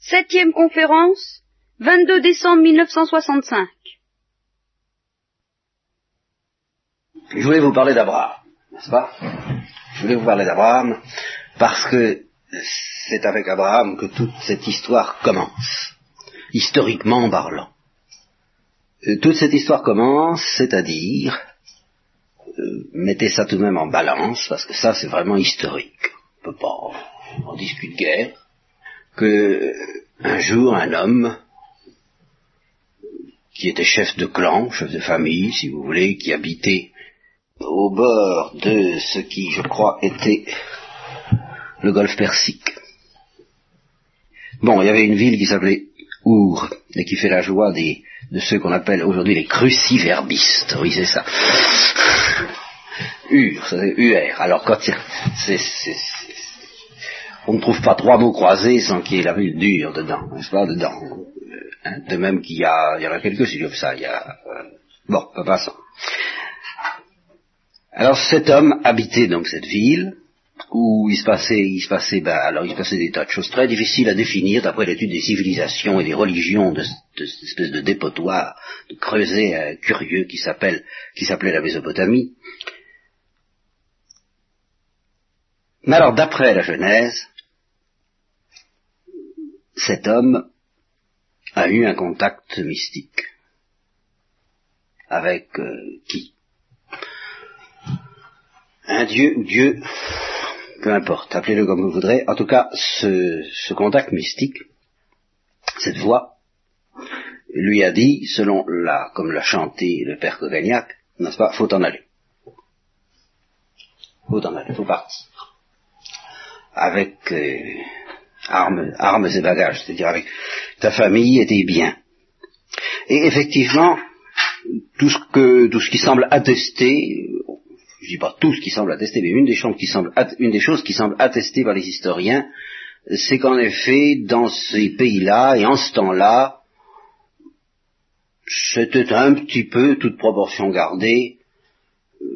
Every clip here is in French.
Septième conférence, 22 décembre 1965. Je voulais vous parler d'Abraham, n'est-ce pas? Je voulais vous parler d'Abraham parce que c'est avec Abraham que toute cette histoire commence, historiquement parlant. Euh, toute cette histoire commence, c'est-à-dire, euh, mettez ça tout de même en balance, parce que ça c'est vraiment historique. On peut pas en discuter guère, que un jour un homme qui était chef de clan, chef de famille, si vous voulez, qui habitait au bord de ce qui, je crois, était le golfe Persique. Bon, il y avait une ville qui s'appelait Our, et qui fait la joie des, de ceux qu'on appelle aujourd'hui les cruciverbistes. Oui, c'est ça. Ur, c'est UR. Alors quand c'est, on ne trouve pas trois mots croisés sans qu'il y ait la ville dure dedans, n'est-ce pas, dedans. Hein, de même qu'il y a, il y en a quelques comme ça, il y a, euh, bon, pas passant. Alors cet homme habitait donc cette ville, où il se passait, il se passait, ben, alors il se passait des tas de choses très difficiles à définir d'après l'étude des civilisations et des religions de, cette espèce de dépotoir, de creuset euh, curieux qui s'appelle, qui s'appelait la Mésopotamie. Mais alors d'après la Genèse, cet homme a eu un contact mystique. Avec euh, qui? Un dieu ou Dieu peu importe, appelez-le comme vous voudrez, en tout cas, ce, contact mystique, cette voix, lui a dit, selon la, comme l'a chanté le père Cogagnac, n'est-ce pas, faut en aller. Faut en aller, faut partir. Avec euh, armes, armes et bagages, c'est-à-dire avec ta famille et tes biens. Et effectivement, tout ce qui semble attester, je dis pas tout ce qui semble attesté, mais une des choses qui semble, une par les historiens, c'est qu'en effet, dans ces pays-là, et en ce temps-là, c'était un petit peu, toute proportion gardée, euh,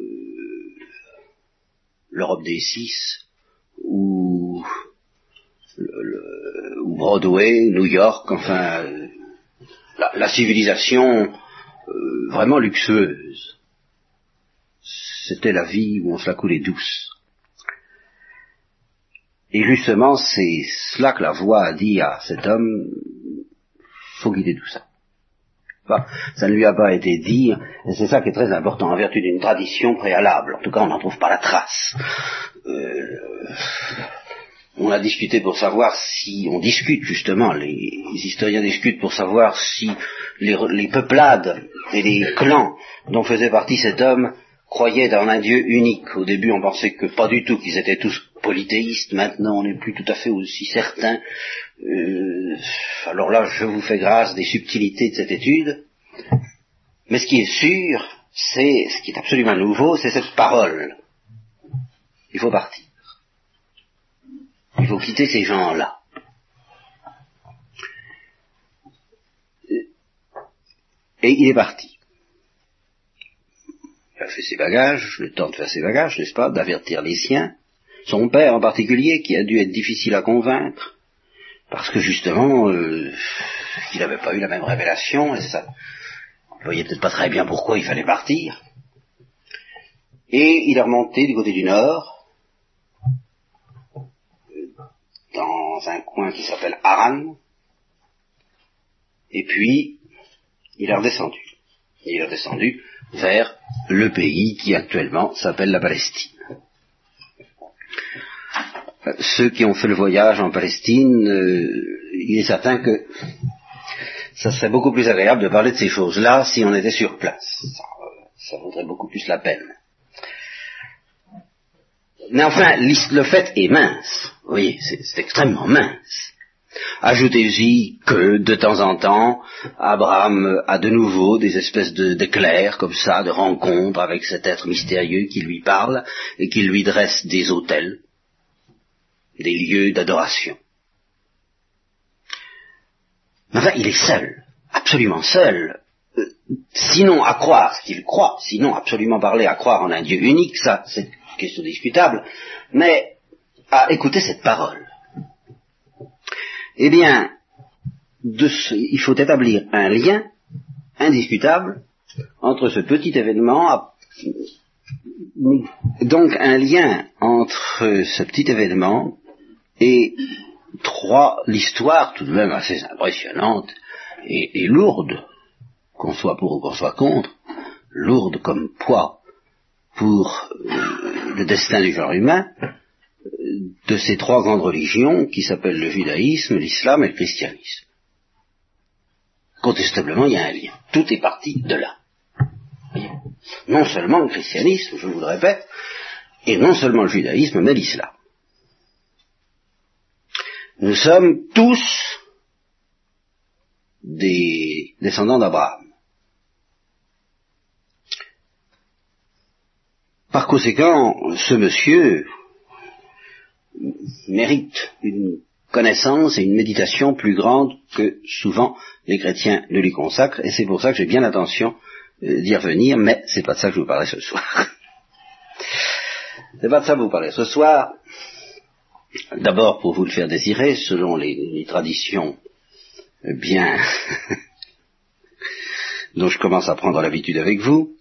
l'Europe des six, ou, Broadway, New York, enfin, la, civilisation euh, vraiment luxueuse c'était la vie où on se la coulait douce. Et justement, c'est cela que la voix a dit à cet homme, faut quitter tout ça. ça ne lui a pas été dit, et c'est ça qui est très important, en vertu d'une tradition préalable. En tout cas, on n'en trouve pas la trace. Euh, on a discuté pour savoir si, on discute justement, les, historiens discutent pour savoir si les peuplades et les clans dont faisait partie cet homme croyaient dans un Dieu unique. Au début, on pensait que pas du tout, qu'ils étaient tous polythéistes. Maintenant, on n'est plus tout à fait aussi certain. Euh, alors là, je vous fais grâce des subtilités de cette étude. Mais ce qui est sûr, c'est, ce qui est absolument nouveau, c'est cette parole. Il faut partir. Il faut quitter ces gens-là. Et il est parti a fait ses bagages, le temps de faire ses bagages, n'est-ce pas, d'avertir les siens, son père en particulier, qui a dû être difficile à convaincre, parce que justement, euh, il n'avait pas eu la même révélation, et ça, ne voyait peut-être pas très bien pourquoi il fallait partir. Et il est remonté du côté du nord, dans un coin qui s'appelle Aran, et puis il est redescendu. Il est redescendu vers le pays qui actuellement s'appelle la Palestine. Ceux qui ont fait le voyage en Palestine, euh, il est certain que ça serait beaucoup plus agréable de parler de ces choses-là si on était sur place. Ça, vaudrait beaucoup plus la peine. Mais enfin, le fait est mince. Voyez, c'est extrêmement mince. Ajoutez-y que, de temps en temps, Abraham a de nouveau des espèces d'éclairs comme ça, de rencontres avec cet être mystérieux qui lui parle et qui lui dresse des autels, des lieux d'adoration. Enfin, il est seul, absolument seul. Euh, sinon à croire ce qu'il croit, sinon absolument parler à croire en un Dieu unique, ça c'est question discutable, mais à écouter cette parole. Eh bien, il faut établir un lien indiscutable entre ce petit événement, donc un lien entre ce petit événement et trois, l'histoire tout de même assez impressionnante et, lourde, qu'on soit pour ou qu'on soit contre, lourde comme poids pour euh, le destin du genre humain, de ces trois grandes religions qui s'appellent le judaïsme, l'islam et le christianisme. Contestablement, il y a un lien. Tout est parti de là. Non seulement le christianisme, je vous le répète, et non seulement le judaïsme, mais l'islam. Nous sommes tous des descendants d'Abraham. Par conséquent, ce monsieur mérite une connaissance et une méditation plus grande que souvent les chrétiens ne lui consacrent, et c'est pour ça que j'ai bien l'intention euh, d'y revenir, mais c'est pas de ça que je vous parlerai ce soir. c'est pas de ça que vous parlerai ce soir. D'abord pour vous le faire désirer, selon les, traditions euh, bien dont je commence à prendre l'habitude avec vous,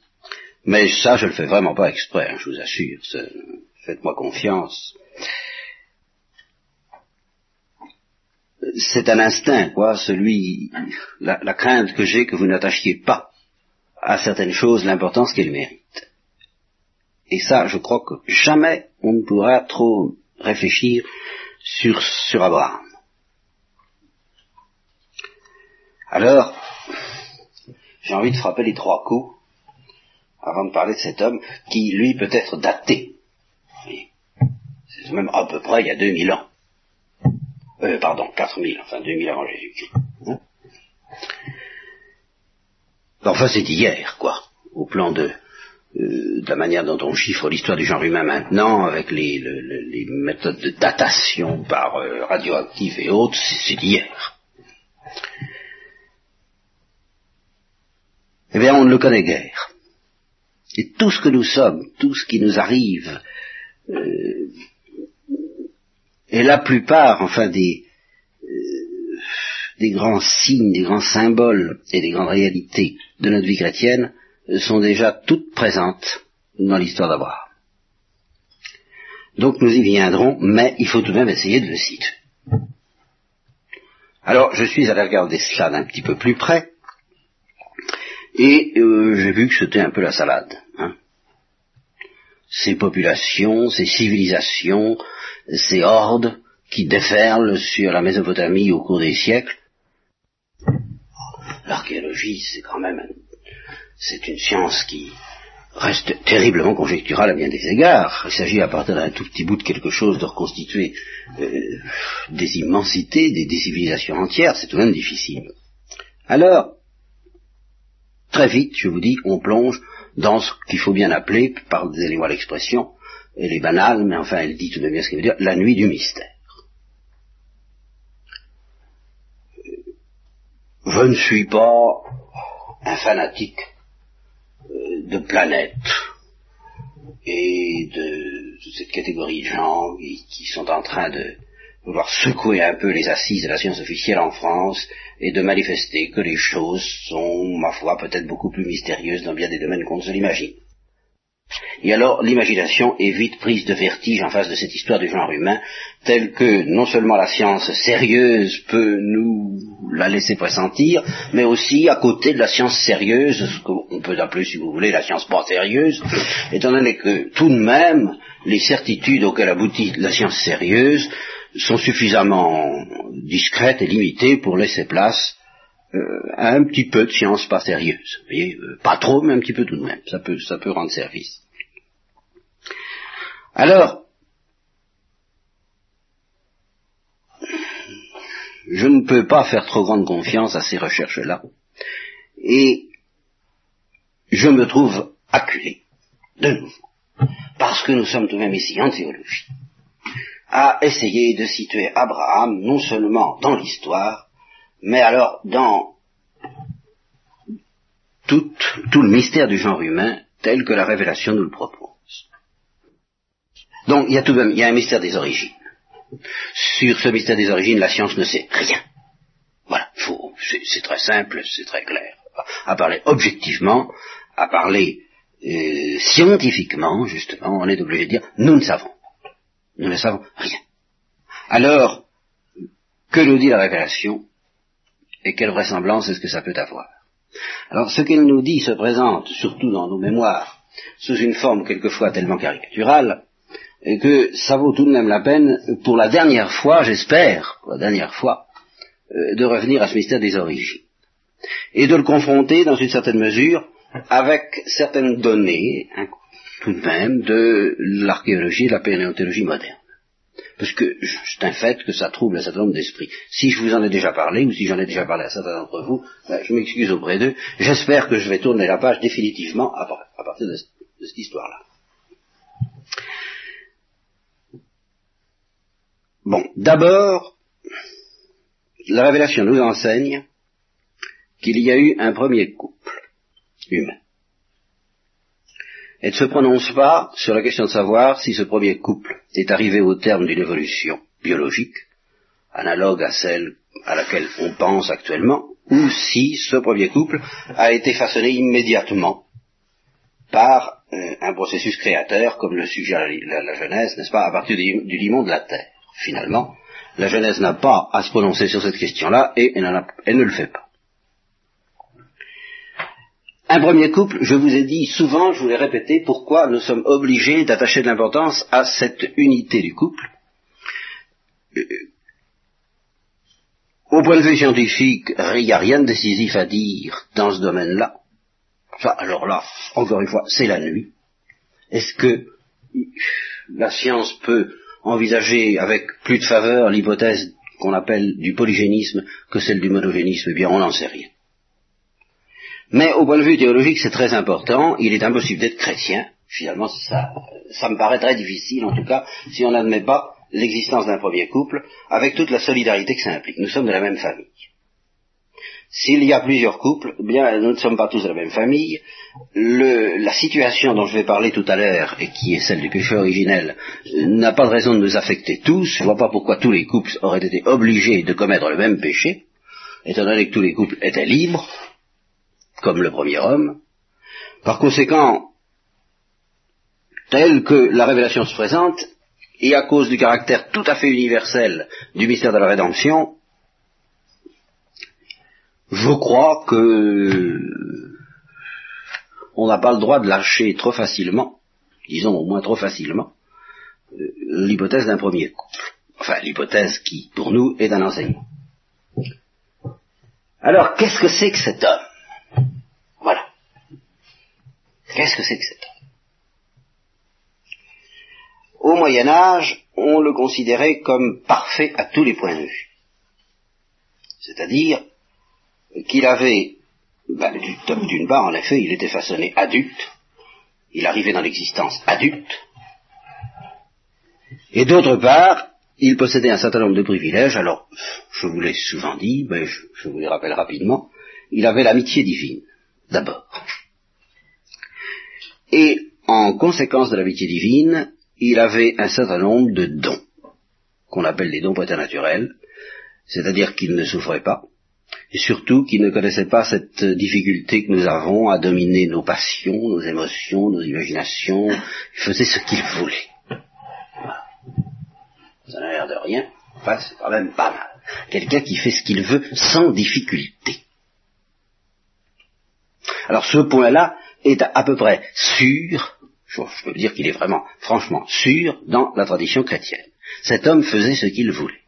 mais ça je le fais vraiment pas exprès, hein, je vous assure, faites-moi confiance. c'est un instinct, quoi, celui, la, crainte que j'ai que vous n'attachiez pas à certaines choses l'importance qu'elles méritent. Et ça, je crois que jamais on ne pourra trop réfléchir sur, sur Abraham. Alors, j'ai envie de frapper les trois coups avant de parler de cet homme qui, lui, peut être daté. C'est même à peu près il y a 2000 ans. Euh, pardon, 4000, enfin 2000 avant Jésus-Christ. Hein? Enfin, c'est hier, quoi, au plan de, euh, de la manière dont on chiffre l'histoire du genre humain maintenant, avec les, les méthodes de datation par euh, radioactive et autres, c'est hier. Eh bien, on ne le connaît guère. Et tout ce que nous sommes, tout ce qui nous arrive, euh, et la plupart, enfin, des, euh, des grands signes, des grands symboles et des grandes réalités de notre vie chrétienne sont déjà toutes présentes dans l'histoire d'Abraham. Donc nous y viendrons, mais il faut tout de même essayer de le citer. Alors, je suis allé regarder cela d'un petit peu plus près, et euh, j'ai vu que c'était un peu la salade. Ces populations, ces civilisations, ces hordes qui déferlent sur la Mésopotamie au cours des siècles. L'archéologie, c'est quand même, c'est une science qui reste terriblement conjecturale à bien des égards. Il s'agit à partir d'un tout petit bout de quelque chose de reconstituer euh, des immensités, des, des civilisations entières, c'est tout de même difficile. Alors, très vite, je vous dis, on plonge dans ce qu'il faut bien appeler, pardonnez-moi l'expression, elle est banale, mais enfin elle dit tout de même ce qu'il veut dire, la nuit du mystère. Je ne suis pas un fanatique euh, de planètes et de, cette catégorie de gens qui, sont en train de vouloir secouer un peu les assises de la science officielle en France et de manifester que les choses sont, ma foi, peut-être beaucoup plus mystérieuses dans bien des domaines qu'on ne se l'imagine. Et alors l'imagination est vite prise de vertige en face de cette histoire du genre humain, telle que non seulement la science sérieuse peut nous la laisser pressentir, mais aussi à côté de la science sérieuse, ce qu'on peut appeler, si vous voulez, la science pas sérieuse, étant donné que tout de même, les certitudes auxquelles aboutit la science sérieuse sont suffisamment discrètes et limitées pour laisser place à euh, un petit peu de science pas sérieuse. Vous voyez, euh, pas trop, mais un petit peu tout de même. Ça peut, ça peut rendre service. Alors, je ne peux pas faire trop grande confiance à ces recherches-là. Et je me trouve acculé, de nouveau, parce que nous sommes tout de même ici en théologie, à essayer de situer Abraham non seulement dans l'histoire, mais alors dans tout, tout le mystère du genre humain tel que la révélation nous le propose. Donc il y a tout de même, il y a un mystère des origines. Sur ce mystère des origines, la science ne sait rien. Voilà, C'est très simple, c'est très clair. À parler objectivement, à parler euh, scientifiquement, justement, on est obligé de dire, nous ne savons. Nous ne savons rien. Alors, que nous dit la révélation et quelle vraisemblance est-ce que ça peut avoir? Alors, ce qu'elle nous dit se présente, surtout dans nos mémoires, sous une forme quelquefois tellement caricaturale, que ça vaut tout de même la peine, pour la dernière fois, j'espère, pour la dernière fois, euh, de revenir à ce mystère des origines. Et de le confronter, dans une certaine mesure, avec certaines données, hein, tout de même, de l'archéologie et de la pénéontologie moderne. Parce que c'est un fait que ça trouble un certain nombre d'esprits. Si je vous en ai déjà parlé, ou si j'en ai déjà parlé à certains d'entre vous, ben, je m'excuse auprès d'eux. J'espère que je vais tourner la page définitivement à, partir de cette histoire-là. Bon, d'abord, la révélation nous enseigne qu'il y a eu un premier couple humain. Elle ne se prononce pas sur la question de savoir si ce premier couple est arrivé au terme d'une évolution biologique, analogue à celle à laquelle on pense actuellement, ou si ce premier couple a été façonné immédiatement par euh, un processus créateur, comme le suggère la, Genèse, n'est-ce pas, à partir du, du limon de la terre finalement, la Genèse n'a pas à se prononcer sur cette question-là et elle, ne le fait pas. Un premier couple, je vous ai dit souvent, je vous l'ai répété, pourquoi nous sommes obligés d'attacher de l'importance à cette unité du couple. Euh, au point de vue scientifique, il n'y a rien de décisif à dire dans ce domaine-là. Ça, alors là, encore une fois, c'est la nuit. Est-ce que la science peut envisager avec plus de faveur l'hypothèse qu'on appelle du polygénisme que celle du monogénisme, eh bien on n'en sait rien. Mais au point de vue théologique, c'est très important, il est impossible d'être chrétien, finalement ça, me paraît très difficile, en tout cas, si on n'admet pas l'existence d'un premier couple, avec toute la solidarité que ça implique. Nous sommes de la même famille. S'il y a plusieurs couples, eh bien, nous ne sommes pas tous de la même famille. la situation dont je vais parler tout à l'heure, et qui est celle du péché originel, n'a pas de raison de nous affecter tous. Je ne vois pas pourquoi tous les couples auraient été obligés de commettre le même péché, étant donné que tous les couples étaient libres, comme le premier homme. Par conséquent, tel que la révélation se présente, et à cause du caractère tout à fait universel du mystère de la rédemption, je crois que on n'a pas le droit de lâcher trop facilement, disons au moins trop facilement, euh, l'hypothèse d'un premier couple. Enfin, l'hypothèse qui, pour nous, est un enseignement. Alors, qu'est-ce que c'est que cet homme Voilà. Qu'est-ce que c'est que cet homme Au Moyen Âge, on le considérait comme parfait à tous les points de vue. C'est-à-dire qu'il avait, ben, d'une part, en effet, il était façonné adulte, il arrivait dans l'existence adulte, et d'autre part, il possédait un certain nombre de privilèges, alors, je vous l'ai souvent dit, mais je, je vous les rappelle rapidement, il avait l'amitié divine, d'abord. Et en conséquence de l'amitié divine, il avait un certain nombre de dons, qu'on appelle des dons préternaturels, c'est-à-dire qu'il ne souffrait pas, et surtout qu'il ne connaissait pas cette difficulté que nous avons à dominer nos passions, nos émotions, nos imaginations. Il faisait ce qu'il voulait. Ça n'a l'air de rien. Enfin, c'est quand même pas mal. Quelqu'un qui fait ce qu'il veut sans difficulté. Alors ce point-là est à, peu près sûr, je, je peux dire qu'il est vraiment, franchement, sûr dans la tradition chrétienne. Cet homme faisait ce qu'il voulait.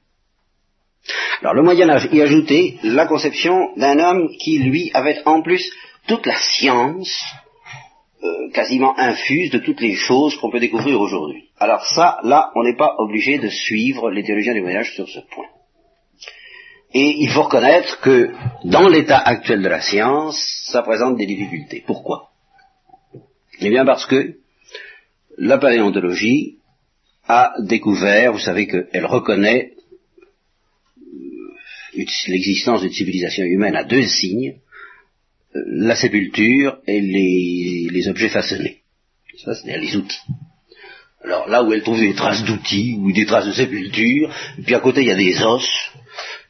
Alors le Moyen Âge y ajoutait la conception d'un homme qui, lui, avait en plus toute la science euh, quasiment infuse de toutes les choses qu'on peut découvrir aujourd'hui. Alors ça, là, on n'est pas obligé de suivre les théologiens du Moyen Âge sur ce point. Et il faut reconnaître que dans l'état actuel de la science, ça présente des difficultés. Pourquoi? Eh bien parce que la paléontologie a découvert, vous savez qu'elle reconnaît l'existence d'une civilisation humaine a deux signes, euh, la sépulture et les, objets façonnés. Ça, c'est-à-dire les outils. Alors là où elle trouve des traces d'outils ou des traces de sépulture, puis à côté il y a des os,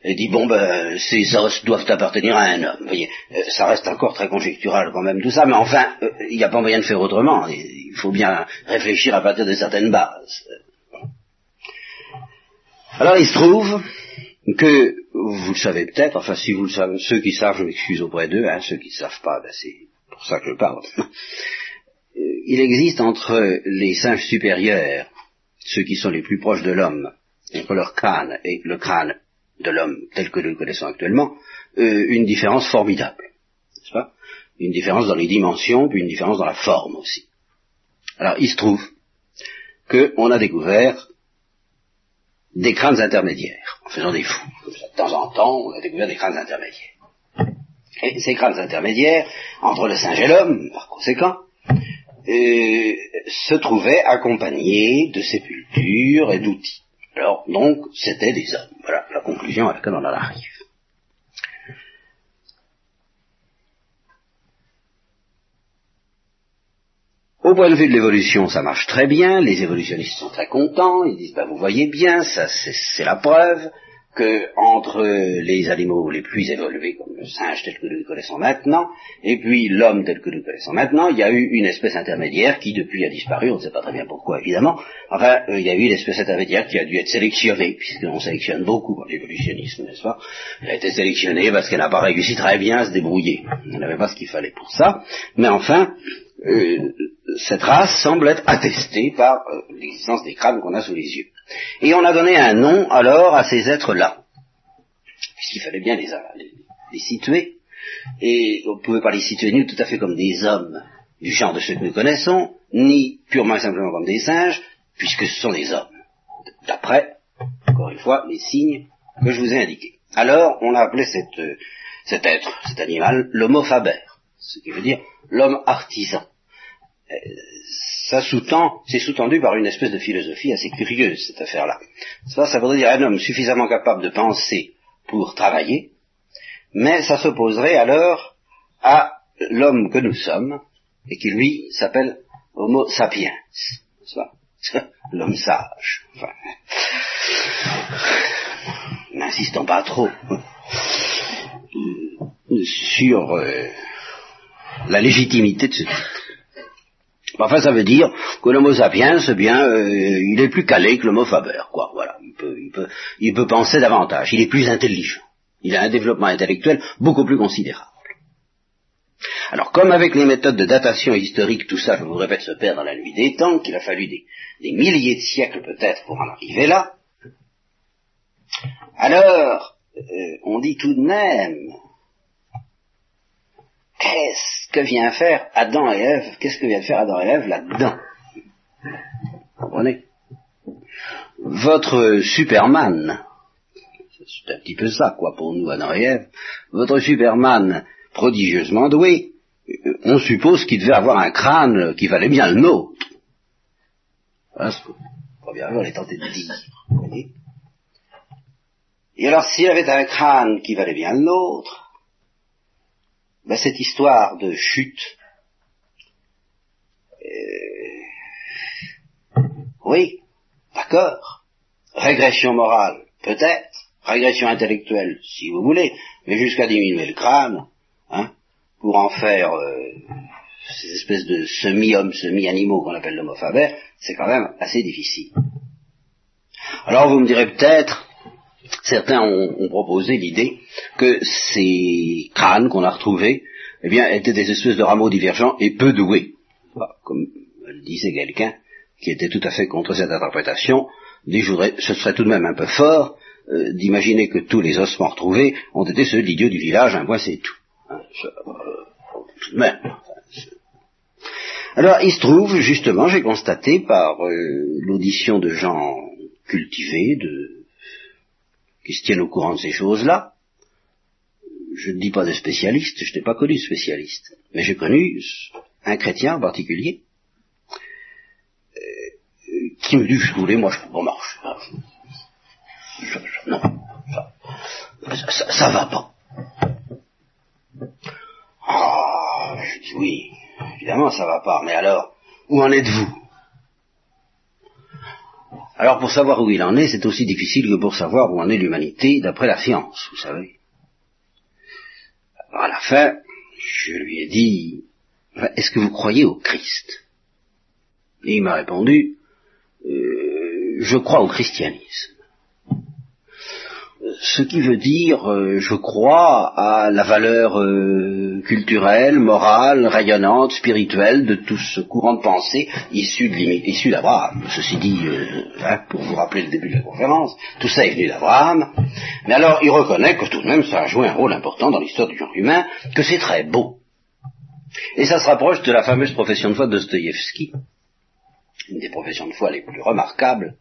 elle dit bon ben ces os doivent appartenir à un homme. Vous voyez, euh, ça reste encore très conjectural quand même tout ça, mais enfin euh, il n'y a pas moyen de faire autrement. Il faut bien réfléchir à partir de certaines bases. Alors il se trouve que vous le savez peut-être, enfin si vous le savez, ceux qui savent, je m'excuse auprès d'eux, hein, ceux qui ne savent pas, ben, c'est pour ça que je parle. Euh, il existe entre les singes supérieurs, ceux qui sont les plus proches de l'homme, entre leur crâne et le crâne de l'homme tel que nous le connaissons actuellement, euh, une différence formidable. N'est-ce pas? Une différence dans les dimensions, puis une différence dans la forme aussi. Alors il se trouve qu'on a découvert des crânes intermédiaires, en faisant des fous. De temps en temps, on a découvert des crânes intermédiaires. Et ces crânes intermédiaires, entre le singe et l'homme, par conséquent, euh, se trouvaient accompagnés de sépultures et d'outils. Alors, donc, c'était des hommes. Voilà la conclusion à laquelle on en arrive. Au point de vue de l'évolution, ça marche très bien, les évolutionnistes sont très contents, ils disent, ben, vous voyez bien, ça c'est la preuve, que entre les animaux les plus évolués, comme le singe tel que nous le connaissons maintenant, et puis l'homme tel que nous le connaissons maintenant, il y a eu une espèce intermédiaire qui depuis a disparu, on ne sait pas très bien pourquoi évidemment, enfin euh, il y a eu une espèce intermédiaire qui a dû être sélectionnée, puisqu'on sélectionne beaucoup dans l'évolutionnisme, n'est-ce pas? Elle a été sélectionnée parce qu'elle n'a pas réussi très bien à se débrouiller, elle n'avait pas ce qu'il fallait pour ça, mais enfin, euh, cette race semble être attestée par euh, l'existence des crânes qu'on a sous les yeux. Et on a donné un nom alors à ces êtres-là, puisqu'il fallait bien les, situer, et on ne pouvait pas les situer ni tout à fait comme des hommes du genre de ceux que nous connaissons, ni purement et simplement comme des singes, puisque ce sont des hommes, d'après, encore une fois, les signes que je vous ai indiqués. Alors, on a appelé cet être, cet animal, l'homo faber, ce qui veut dire l'homme artisan. Ça sous-tend, c'est sous-tendu par une espèce de philosophie assez curieuse, cette affaire-là. Ça, ça voudrait dire un homme suffisamment capable de penser pour travailler, mais ça s'opposerait alors à l'homme que nous sommes, et qui lui s'appelle Homo sapiens, l'homme sage. Enfin, n'insistons pas trop sur euh, la légitimité de ce titre. Enfin, ça veut dire que l'homo sapiens, eh bien, euh, il est plus calé que l'homo faber, quoi. Voilà, il peut, il peut, il peut penser davantage. Il est plus intelligent. Il a un développement intellectuel beaucoup plus considérable. Alors, comme avec les méthodes de datation historique, tout ça, je vous répète, se perd dans la nuit des temps, qu'il a fallu des, milliers de siècles peut-être pour en arriver là, alors, euh, on dit tout de même Qu'est-ce que vient faire Adam et Ève? Qu'est-ce que vient faire Adam et Ève là-dedans? Vous comprenez? Votre Superman, c'est un petit peu ça, quoi, pour nous, Adam et Ève, votre Superman prodigieusement doué, euh, on suppose qu'il devait avoir un crâne qui valait bien le nôtre. Voilà ce on tenté de dire. Et alors, s'il avait un crâne qui valait bien le nôtre, ben, cette histoire de chute, euh, oui, d'accord, régression morale, peut-être, régression intellectuelle, si vous voulez, mais jusqu'à diminuer le crâne, hein, pour en faire euh, ces espèces de semi-hommes, semi-animaux qu'on appelle l'homo c'est quand même assez difficile. Alors vous me direz peut-être, certains ont, proposé l'idée que ces crânes qu'on a retrouvés eh bien, étaient des espèces de rameaux divergents et peu doués. Comme le disait quelqu'un qui était tout à fait contre cette interprétation, dit, ce serait tout de même un peu fort euh, d'imaginer que tous les ossements retrouvés ont été ceux de l'idiot du village, un point c'est tout. Hein, euh, tout de même. Alors, il se trouve, justement, j'ai constaté par euh, l'audition de gens cultivés, de qui se tiennent au courant de ces choses-là. Je ne dis pas de spécialiste, je n'ai pas connu de spécialiste, mais j'ai connu un chrétien en particulier euh, qui me dit, je voulais, moi, je, bon, marche. non, ça, ça, va pas. Ah, je dis oui, évidemment ça va pas, mais alors, où en êtes-vous? Alors pour savoir où il en est, c'est aussi difficile que pour savoir où en est l'humanité d'après la science, vous savez. Alors à la fin, je lui ai dit, est-ce que vous croyez au Christ? Et il m'a répondu, euh, je crois au christianisme ce qui veut dire, euh, je crois, à la valeur euh, culturelle, morale, rayonnante, spirituelle de tout ce courant de pensée issu d'Abraham. Ceci dit, euh, hein, pour vous rappeler le début de la conférence, tout ça est venu d'Abraham. Mais alors, il reconnaît que tout de même, ça a joué un rôle important dans l'histoire du genre humain, que c'est très beau. Et ça se rapproche de la fameuse profession de foi de Dostoïevski, une des professions de foi les plus remarquables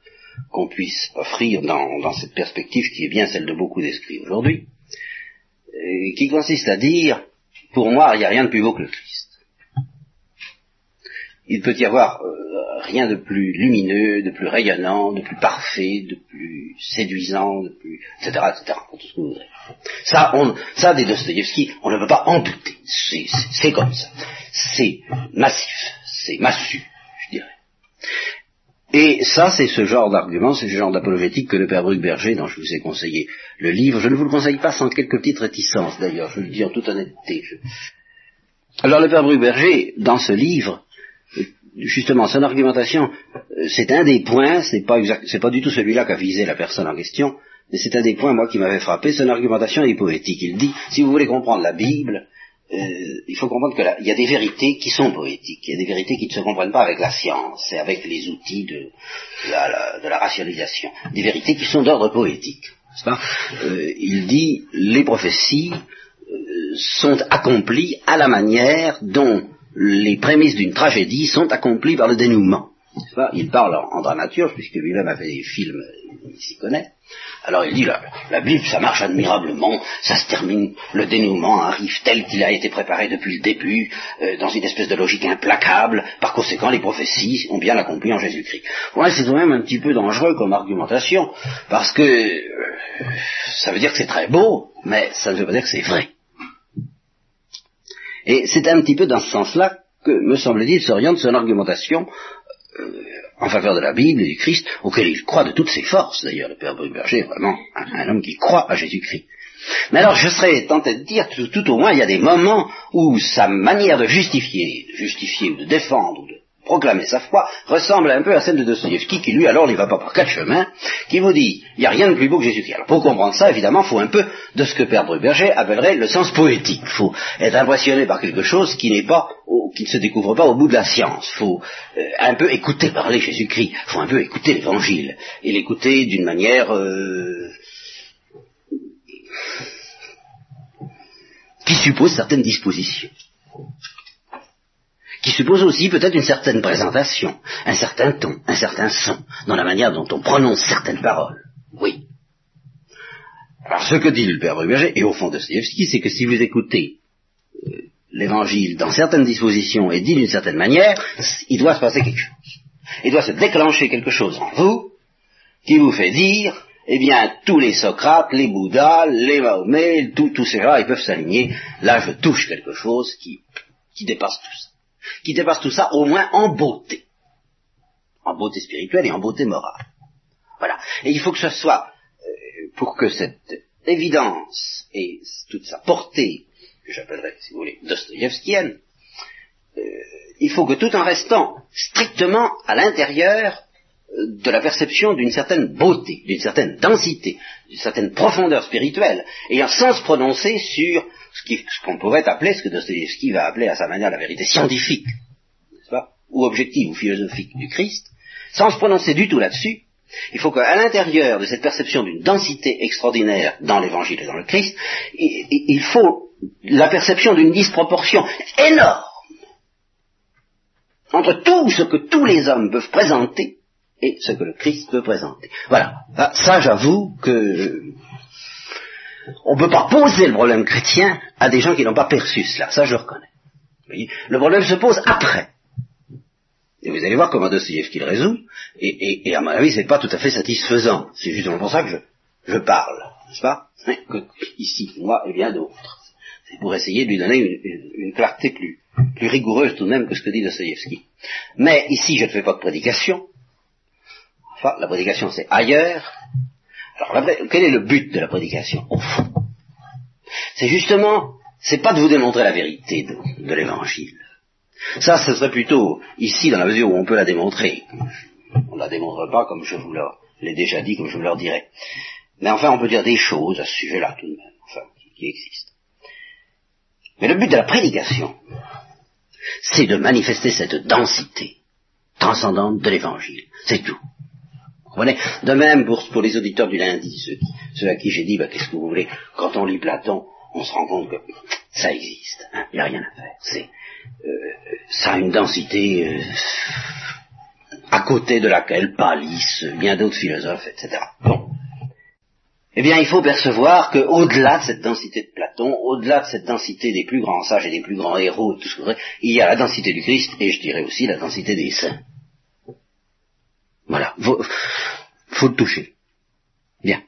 qu'on puisse offrir dans, cette perspective qui est bien celle de beaucoup d'esprits aujourd'hui, qui consiste à dire, pour moi, il n'y a rien de plus beau que le Christ. Il peut y avoir euh, rien de plus lumineux, de plus rayonnant, de plus parfait, de plus séduisant, de plus, etc., etc., tout ce que vous voudrez. Ça, ça, des Dostoevsky, on ne peut pas en douter. C'est comme ça. C'est massif, c'est massu, je dirais. Et ça, c'est ce genre d'argument, c'est ce genre d'apologétique que le père Bruckberger, dont je vous ai conseillé le livre, je ne vous le conseille pas sans quelques petites réticences d'ailleurs, je le dis en toute honnêteté. Alors le père Bruckberger, dans ce livre, justement, son argumentation, c'est un des points, c'est pas pas du tout celui-là qu'a visé la personne en question, mais c'est un des points, moi, qui m'avait frappé, son argumentation est poétique. Il dit, si vous voulez comprendre la Bible, euh, il faut comprendre qu'il y a des vérités qui sont poétiques, il y a des vérités qui ne se comprennent pas avec la science et avec les outils de, la, rationalisation, des vérités qui sont d'ordre poétique. Euh, il dit les prophéties euh, sont accomplies à la manière dont les prémices d'une tragédie sont accomplies par le dénouement. Il parle en, dramaturge, puisque lui-même a fait des films, il s'y connaît. Alors il dit, la, Bible, ça marche admirablement, ça se termine, le dénouement arrive tel qu'il a été préparé depuis le début, euh, dans une espèce de logique implacable, par conséquent les prophéties ont bien accompli en Jésus-Christ. Ouais, c'est quand même un petit peu dangereux comme argumentation, parce que euh, ça veut dire que c'est très beau, mais ça ne veut pas dire que c'est vrai. Et c'est un petit peu dans ce sens-là que, me semble-t-il, s'oriente son argumentation euh, en faveur de la Bible et du Christ, auquel il croit de toutes ses forces, d'ailleurs, le Père Bruberger est vraiment un, homme qui croit à Jésus-Christ. Mais alors, je serais tenté de dire, tout, tout, au moins, il y a des moments où sa manière de justifier, de justifier ou de défendre, proclamer sa foi, ressemble un peu à celle de Dostoevsky, qui lui alors n'y va pas par quatre chemins, qui vous dit, il n'y a rien de plus beau que Jésus-Christ. Alors pour comprendre ça, évidemment, il faut un peu de ce que Père Bruberger appellerait le sens poétique. Il faut être impressionné par quelque chose qui n'est pas, qui ne se découvre pas au bout de la science. Il faut euh, un peu écouter parler Jésus-Christ. Il faut un peu écouter l'Évangile. Et l'écouter d'une manière euh, qui suppose certaines dispositions qui suppose aussi peut-être une certaine présentation, un certain ton, un certain son, dans la manière dont on prononce certaines paroles. Oui. Alors ce que dit le père Bruberger, et au fond de Dostoevsky, c'est que si vous écoutez euh, l'évangile dans certaines dispositions et dit d'une certaine manière, il doit se passer quelque chose. Il doit se déclencher quelque chose en vous qui vous fait dire, eh bien, tous les Socrates, les Bouddhas, les Mahomet, tous ces gens, ils peuvent s'aligner. Là, je touche quelque chose qui, qui dépasse tout ça qui dépasse tout ça au moins en beauté. En beauté spirituelle et en beauté morale. Voilà. Et il faut que ce soit, euh, pour que cette évidence et toute sa portée, que j'appellerais, si vous voulez, dostoïevskienne, euh, il faut que tout en restant strictement à l'intérieur euh, de la perception d'une certaine beauté, d'une certaine densité, d'une certaine profondeur spirituelle, ayant sans se prononcer sur ce qu'on pourrait appeler, ce que Dostoevsky va appeler à sa manière la vérité scientifique, pas, ou objective ou philosophique du Christ, sans se prononcer du tout là-dessus, il faut qu'à l'intérieur de cette perception d'une densité extraordinaire dans l'Évangile et dans le Christ, il faut la perception d'une disproportion énorme entre tout ce que tous les hommes peuvent présenter et ce que le Christ peut présenter. Voilà. Ah, ça, j'avoue que on ne peut pas poser le problème chrétien à des gens qui n'ont pas perçu cela. Ça, je reconnais. le problème se pose après. Et vous allez voir comment Dostoevsky le résout. Et, à mon avis, c'est pas tout à fait satisfaisant. C'est justement pour ça que je, parle, n'est-ce pas? Ici, moi et bien d'autres. C'est pour essayer de lui donner une, clarté plus, plus rigoureuse tout de même que ce que dit Dostoevsky. Mais ici, je ne fais pas de prédication. Enfin, la prédication c'est ailleurs. Alors quel est le but de la prédication au fond? C'est justement, c'est pas de vous démontrer la vérité de, l'évangile. Ça, ce serait plutôt ici dans la mesure où on peut la démontrer. On ne la démontre pas comme je vous l'ai déjà dit, comme je vous le dirai. Mais enfin, on peut dire des choses à ce sujet-là tout de même, enfin, qui existent. Mais le but de la prédication, c'est de manifester cette densité transcendante de l'évangile. C'est tout. Vous De même pour, les auditeurs du lundi, ceux, à qui j'ai dit, bah, qu'est-ce que vous voulez, quand on lit Platon, on se rend compte que ça existe. Hein. Il n'y a rien à faire. C'est, euh, ça a une densité euh, à côté de laquelle pâlissent bien d'autres philosophes, etc. Bon. Eh bien, il faut percevoir qu'au-delà de cette densité de Platon, au-delà de cette densité des plus grands sages et des plus grands héros, tout ce que il y a la densité du Christ et je dirais aussi la densité des saints. Voilà, faut, faut le toucher. Bien.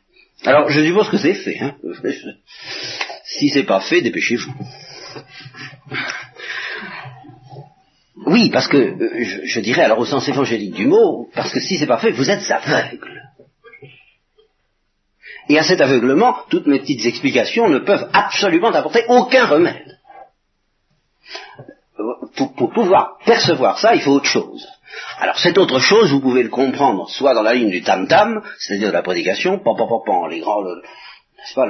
Alors, je suppose que c'est fait. Hein. Si c'est pas fait, dépêchez-vous. Oui, parce que euh, je, je, dirais alors au sens évangélique du mot, parce que si c'est pas fait, vous êtes aveugle. Et à cet aveuglement, toutes mes petites explications ne peuvent absolument apporter aucun remède. Pour, pouvoir percevoir ça, il faut autre chose. Alors cette autre chose, vous pouvez le comprendre soit dans la ligne du tam-tam, c'est-à-dire de la prédication, pan, pan, pan, les grands, n'est-ce pas,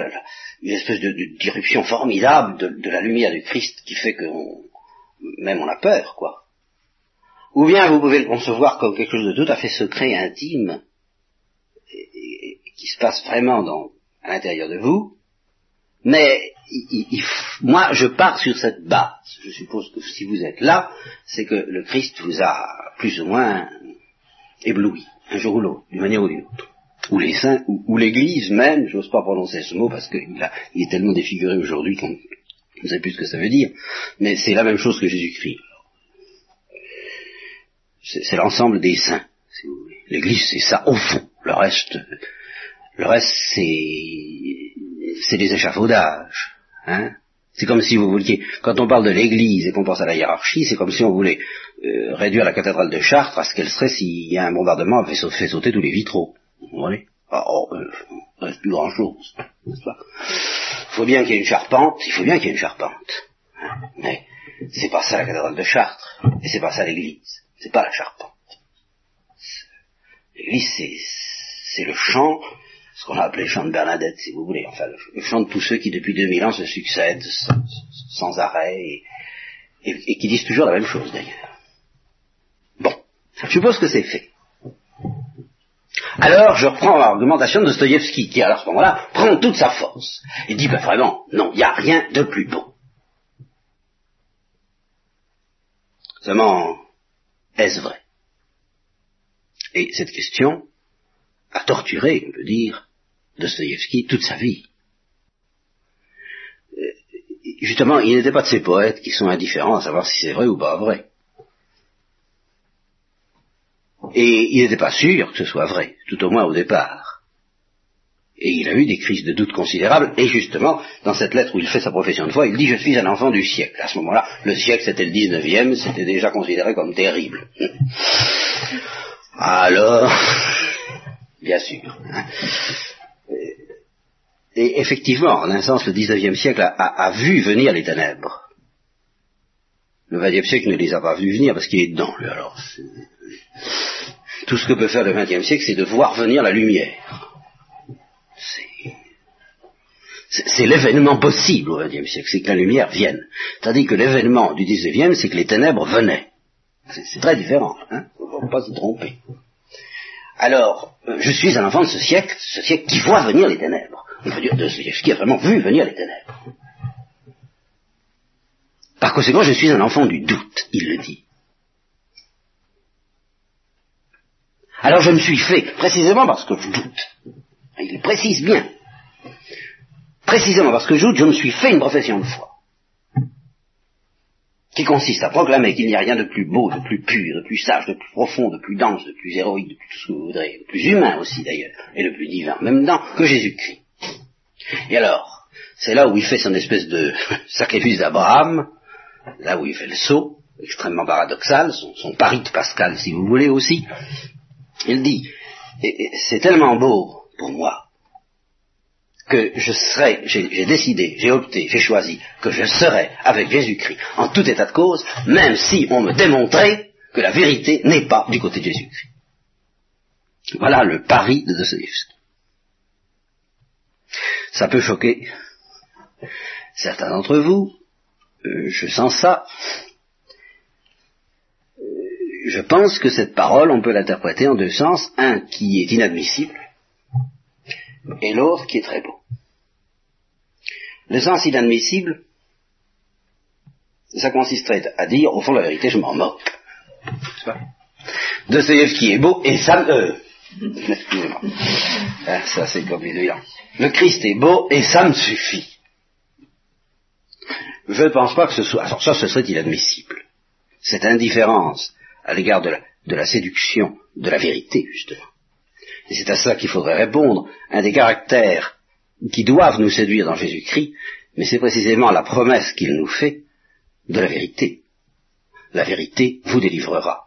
une espèce de, formidable de, la lumière du Christ qui fait que même on a peur, quoi. Ou bien vous pouvez le concevoir comme quelque chose de tout à fait secret, intime, qui se passe vraiment dans, à l'intérieur de vous, mais moi je pars sur cette base. Je suppose que si vous êtes là, c'est que le Christ vous a plus ou moins ébloui, un jour ou l'autre, d'une manière ou d'une autre. Ou les saints, ou, l'Église même, j'ose pas prononcer ce mot parce qu'il il est tellement défiguré aujourd'hui qu'on ne sait plus ce que ça veut dire, mais c'est la même chose que Jésus-Christ. C'est l'ensemble des saints, si vous voulez. L'Église, c'est ça au fond. Le reste, le reste, c'est, c'est des échafaudages. Hein c'est comme si vous vouliez, quand on parle de l'Église et qu'on pense à la hiérarchie, c'est comme si on voulait euh, réduire la cathédrale de Chartres à ce qu'elle serait s'il y a un bombardement fait, fait sauter tous les vitraux. Vous voyez? Ah, oh, euh, reste plus grand chose, n'est-ce pas? Il faut bien qu'il y ait une charpente, il faut bien qu'il y ait une charpente. Mais c'est pas ça la cathédrale de Chartres, et c'est pas ça l'Église, c'est pas la charpente. L'Église, c'est, c'est le champ ce qu'on a appelé le chant de Bernadette, si vous voulez, enfin le, chant de tous ceux qui depuis 2000 ans se succèdent sans, arrêt et, qui disent toujours la même chose d'ailleurs. Bon, je suppose que c'est fait. Alors je reprends l'argumentation de Dostoïevski qui à ce moment-là prend toute sa force et dit ben vraiment, non, il n'y a rien de plus beau. Seulement, est-ce vrai? Et cette question a torturé, on peut dire, Dostoïevski toute sa vie. Euh, justement, il n'était pas de ces poètes qui sont indifférents à savoir si c'est vrai ou pas vrai. Et il n'était pas sûr que ce soit vrai, tout au moins au départ. Et il a eu des crises de doute considérables, et justement, dans cette lettre où il fait sa profession de foi, il dit « Je suis un enfant du siècle ». À ce moment-là, le siècle c'était le 19e, c'était déjà considéré comme terrible. Alors, bien sûr. Hein. Et effectivement, en un sens, le XIXe siècle a, vu venir les ténèbres. Le XXe siècle ne les a pas vus venir parce qu'il est dedans, lui, alors. Tout ce que peut faire le XXe siècle, c'est de voir venir la lumière. C'est l'événement possible au XXe siècle, c'est que la lumière vienne. Tandis que l'événement du XIXe, c'est que les ténèbres venaient. C'est très différent, hein ne faut pas s'y tromper. Alors, euh, je suis un enfant de ce siècle, ce siècle qui voit venir les ténèbres. On peut dire qui a vraiment vu venir les ténèbres. Par conséquent, je suis un enfant du doute, il le dit. Alors je me suis fait, précisément parce que je doute, il précise bien, précisément parce que je doute, je me suis fait une profession de foi qui consiste à proclamer qu'il n'y a rien de plus beau, de plus pur, de plus sage, de plus profond, de plus dense, de plus héroïque, de plus tout ce que vous voudrez, de plus humain aussi d'ailleurs, et de plus divin, même dans, que Jésus-Christ. Et alors, c'est là où il fait son espèce de sacrifice d'Abraham, là où il fait le saut, extrêmement paradoxal, son, pari de Pascal si vous voulez aussi. Il dit, c'est tellement beau pour moi que je serai, j'ai décidé, j'ai opté, j'ai choisi que je serai avec Jésus-Christ en tout état de cause, même si on me démontrait que la vérité n'est pas du côté de Jésus-Christ. Voilà le pari de Dostoevsky. Ça peut choquer certains d'entre vous, euh, je sens ça. Euh, je pense que cette parole, on peut l'interpréter en deux sens. Un qui est inadmissible et l'autre qui est très beau. Le sens inadmissible, ça consisterait à dire, au fond, la vérité, je m'en moque. qui est beau et ça me... Euh, excusez-moi. Ah, ça, c'est comme les Le Christ est beau et ça me suffit. Je ne pense pas que ce soit... Alors ça, ce serait inadmissible. Cette indifférence à l'égard de de la séduction, de la vérité, justement. Et c'est à ça qu'il faudrait répondre. Un des caractères qui doivent nous séduire dans Jésus-Christ, mais c'est précisément la promesse qu'il nous fait de la vérité. La vérité vous délivrera.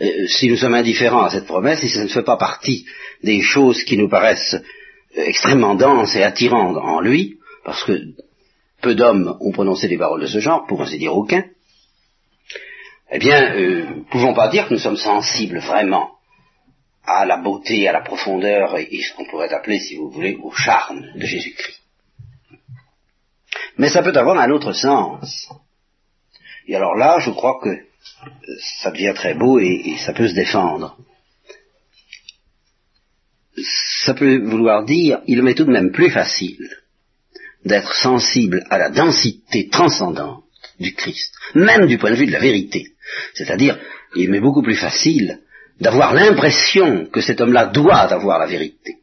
Euh, si nous sommes indifférents à cette promesse, si ça ne fait pas partie des choses qui nous paraissent extrêmement denses et attirantes en lui, parce que peu d'hommes ont prononcé des paroles de ce genre, pour ainsi dire aucun, eh bien, euh, pouvons pas dire que nous sommes sensibles vraiment à la beauté, à la profondeur et, ce qu'on pourrait appeler, si vous voulez, au charme de Jésus-Christ. Mais ça peut avoir un autre sens. Et alors là, je crois que ça devient très beau et, ça peut se défendre. Ça peut vouloir dire, il m'est tout de même plus facile d'être sensible à la densité transcendante du Christ, même du point de vue de la vérité. C'est-à-dire, il m'est beaucoup plus facile d'avoir l'impression que cet homme-là doit avoir la vérité,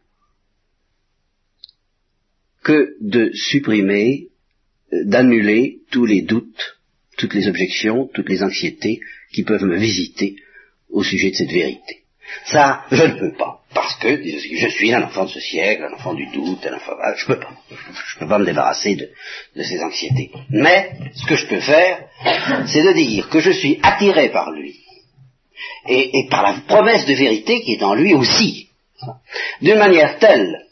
que de supprimer, euh, d'annuler tous les doutes, toutes les objections, toutes les anxiétés qui peuvent me visiter au sujet de cette vérité. Ça, je ne peux pas, parce que je suis un enfant de ce siècle, un enfant du doute, un enfant... Je peux pas. Je peux pas me débarrasser de, de ces anxiétés. Mais, ce que je peux faire, c'est de dire que je suis attiré par lui, et, par la promesse de vérité qui est en lui aussi, d'une manière telle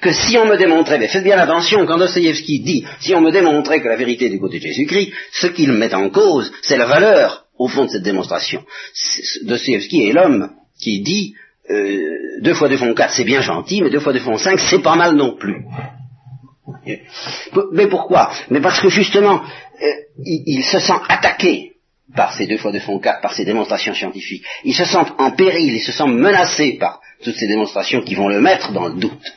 que si on me démontrait, mais faites bien attention, quand Dostoevsky dit, si on me démontrait que la vérité est du côté de Jésus-Christ, ce qu'il met en cause, c'est la valeur, au fond de cette démonstration. Dostoevsky est l'homme qui dit, euh, deux fois deux font quatre, c'est bien gentil, mais deux fois deux font cinq, c'est pas mal non plus. Mais pourquoi? Mais parce que justement, euh, il, se sent attaqué par ces deux fois deux font quatre, par ces démonstrations scientifiques. Il se sent en péril, il se sent menacé par toutes ces démonstrations qui vont le mettre dans le doute.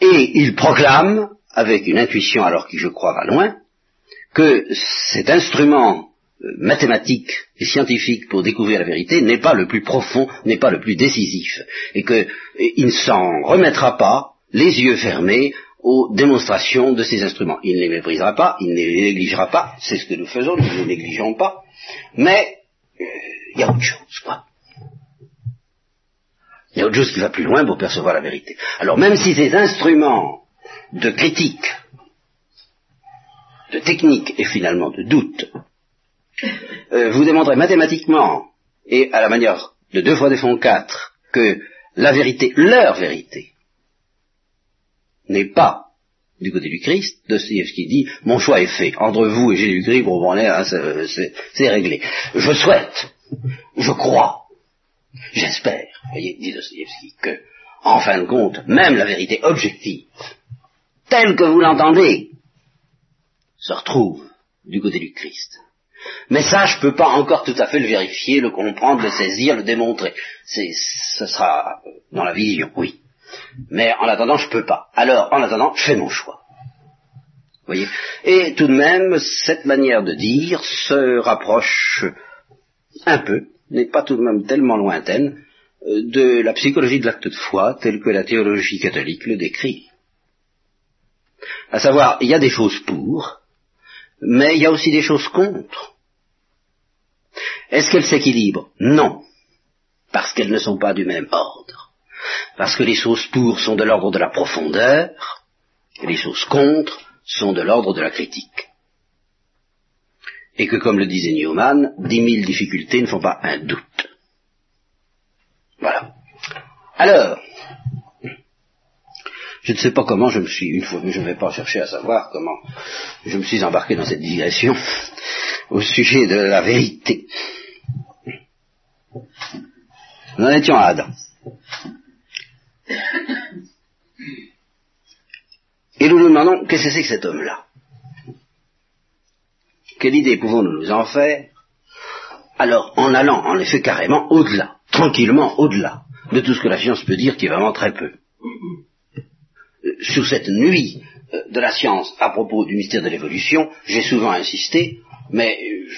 Et il proclame, avec une intuition alors qui je crois va loin, que cet instrument euh, mathématique et scientifique pour découvrir la vérité n'est pas le plus profond, n'est pas le plus décisif, et qu'il ne s'en remettra pas, les yeux fermés, aux démonstrations de ces instruments. Il ne les méprisera pas, il ne les négligera pas, c'est ce que nous faisons, nous ne les négligeons pas, mais euh, il y a autre chose, quoi. Il y a autre chose qui va plus loin pour percevoir la vérité. Alors même si ces instruments de critique, de technique et finalement de doute, euh, vous démontrez mathématiquement et à la manière de deux fois des fonds quatre que la vérité, leur vérité, n'est pas du côté du Christ, qui dit, mon choix est fait, entre vous et Jésus-Christ, bon, hein, c'est réglé. Je souhaite, je crois, J'espère, voyez, dit Dostoevsky, que, en fin de compte, même la vérité objective, telle que vous l'entendez, se retrouve du côté du Christ. Mais ça, je ne peux pas encore tout à fait le vérifier, le comprendre, le saisir, le démontrer. Ce sera dans la vision, oui. Mais en attendant, je peux pas. Alors, en attendant, je fais mon choix. Voyez Et tout de même, cette manière de dire se rapproche un peu n'est pas tout de même tellement lointaine euh, de la psychologie de l'acte de foi telle que la théologie catholique le décrit. À savoir, il y a des choses pour, mais il y a aussi des choses contre. Est-ce qu'elles s'équilibrent? Non, parce qu'elles ne sont pas du même ordre. Parce que les choses pour sont de l'ordre de la profondeur, et les choses contre sont de l'ordre de la critique et que, comme le disait Newman, dix mille difficultés ne font pas un doute. Voilà. Alors, je ne sais pas comment je me suis, une fois, je ne vais pas chercher à savoir comment je me suis embarqué dans cette digression au sujet de la vérité. Nous en étions à Adam. Et nous nous demandons, qu'est-ce que c'est que cet homme-là? Quelle idée pouvons-nous nous en faire? Alors, en allant, en effet, carrément au-delà, tranquillement au-delà de tout ce que la science peut dire, qui est vraiment très peu. Sur cette nuit euh, de la science à propos du mystère de l'évolution, j'ai souvent insisté, mais euh,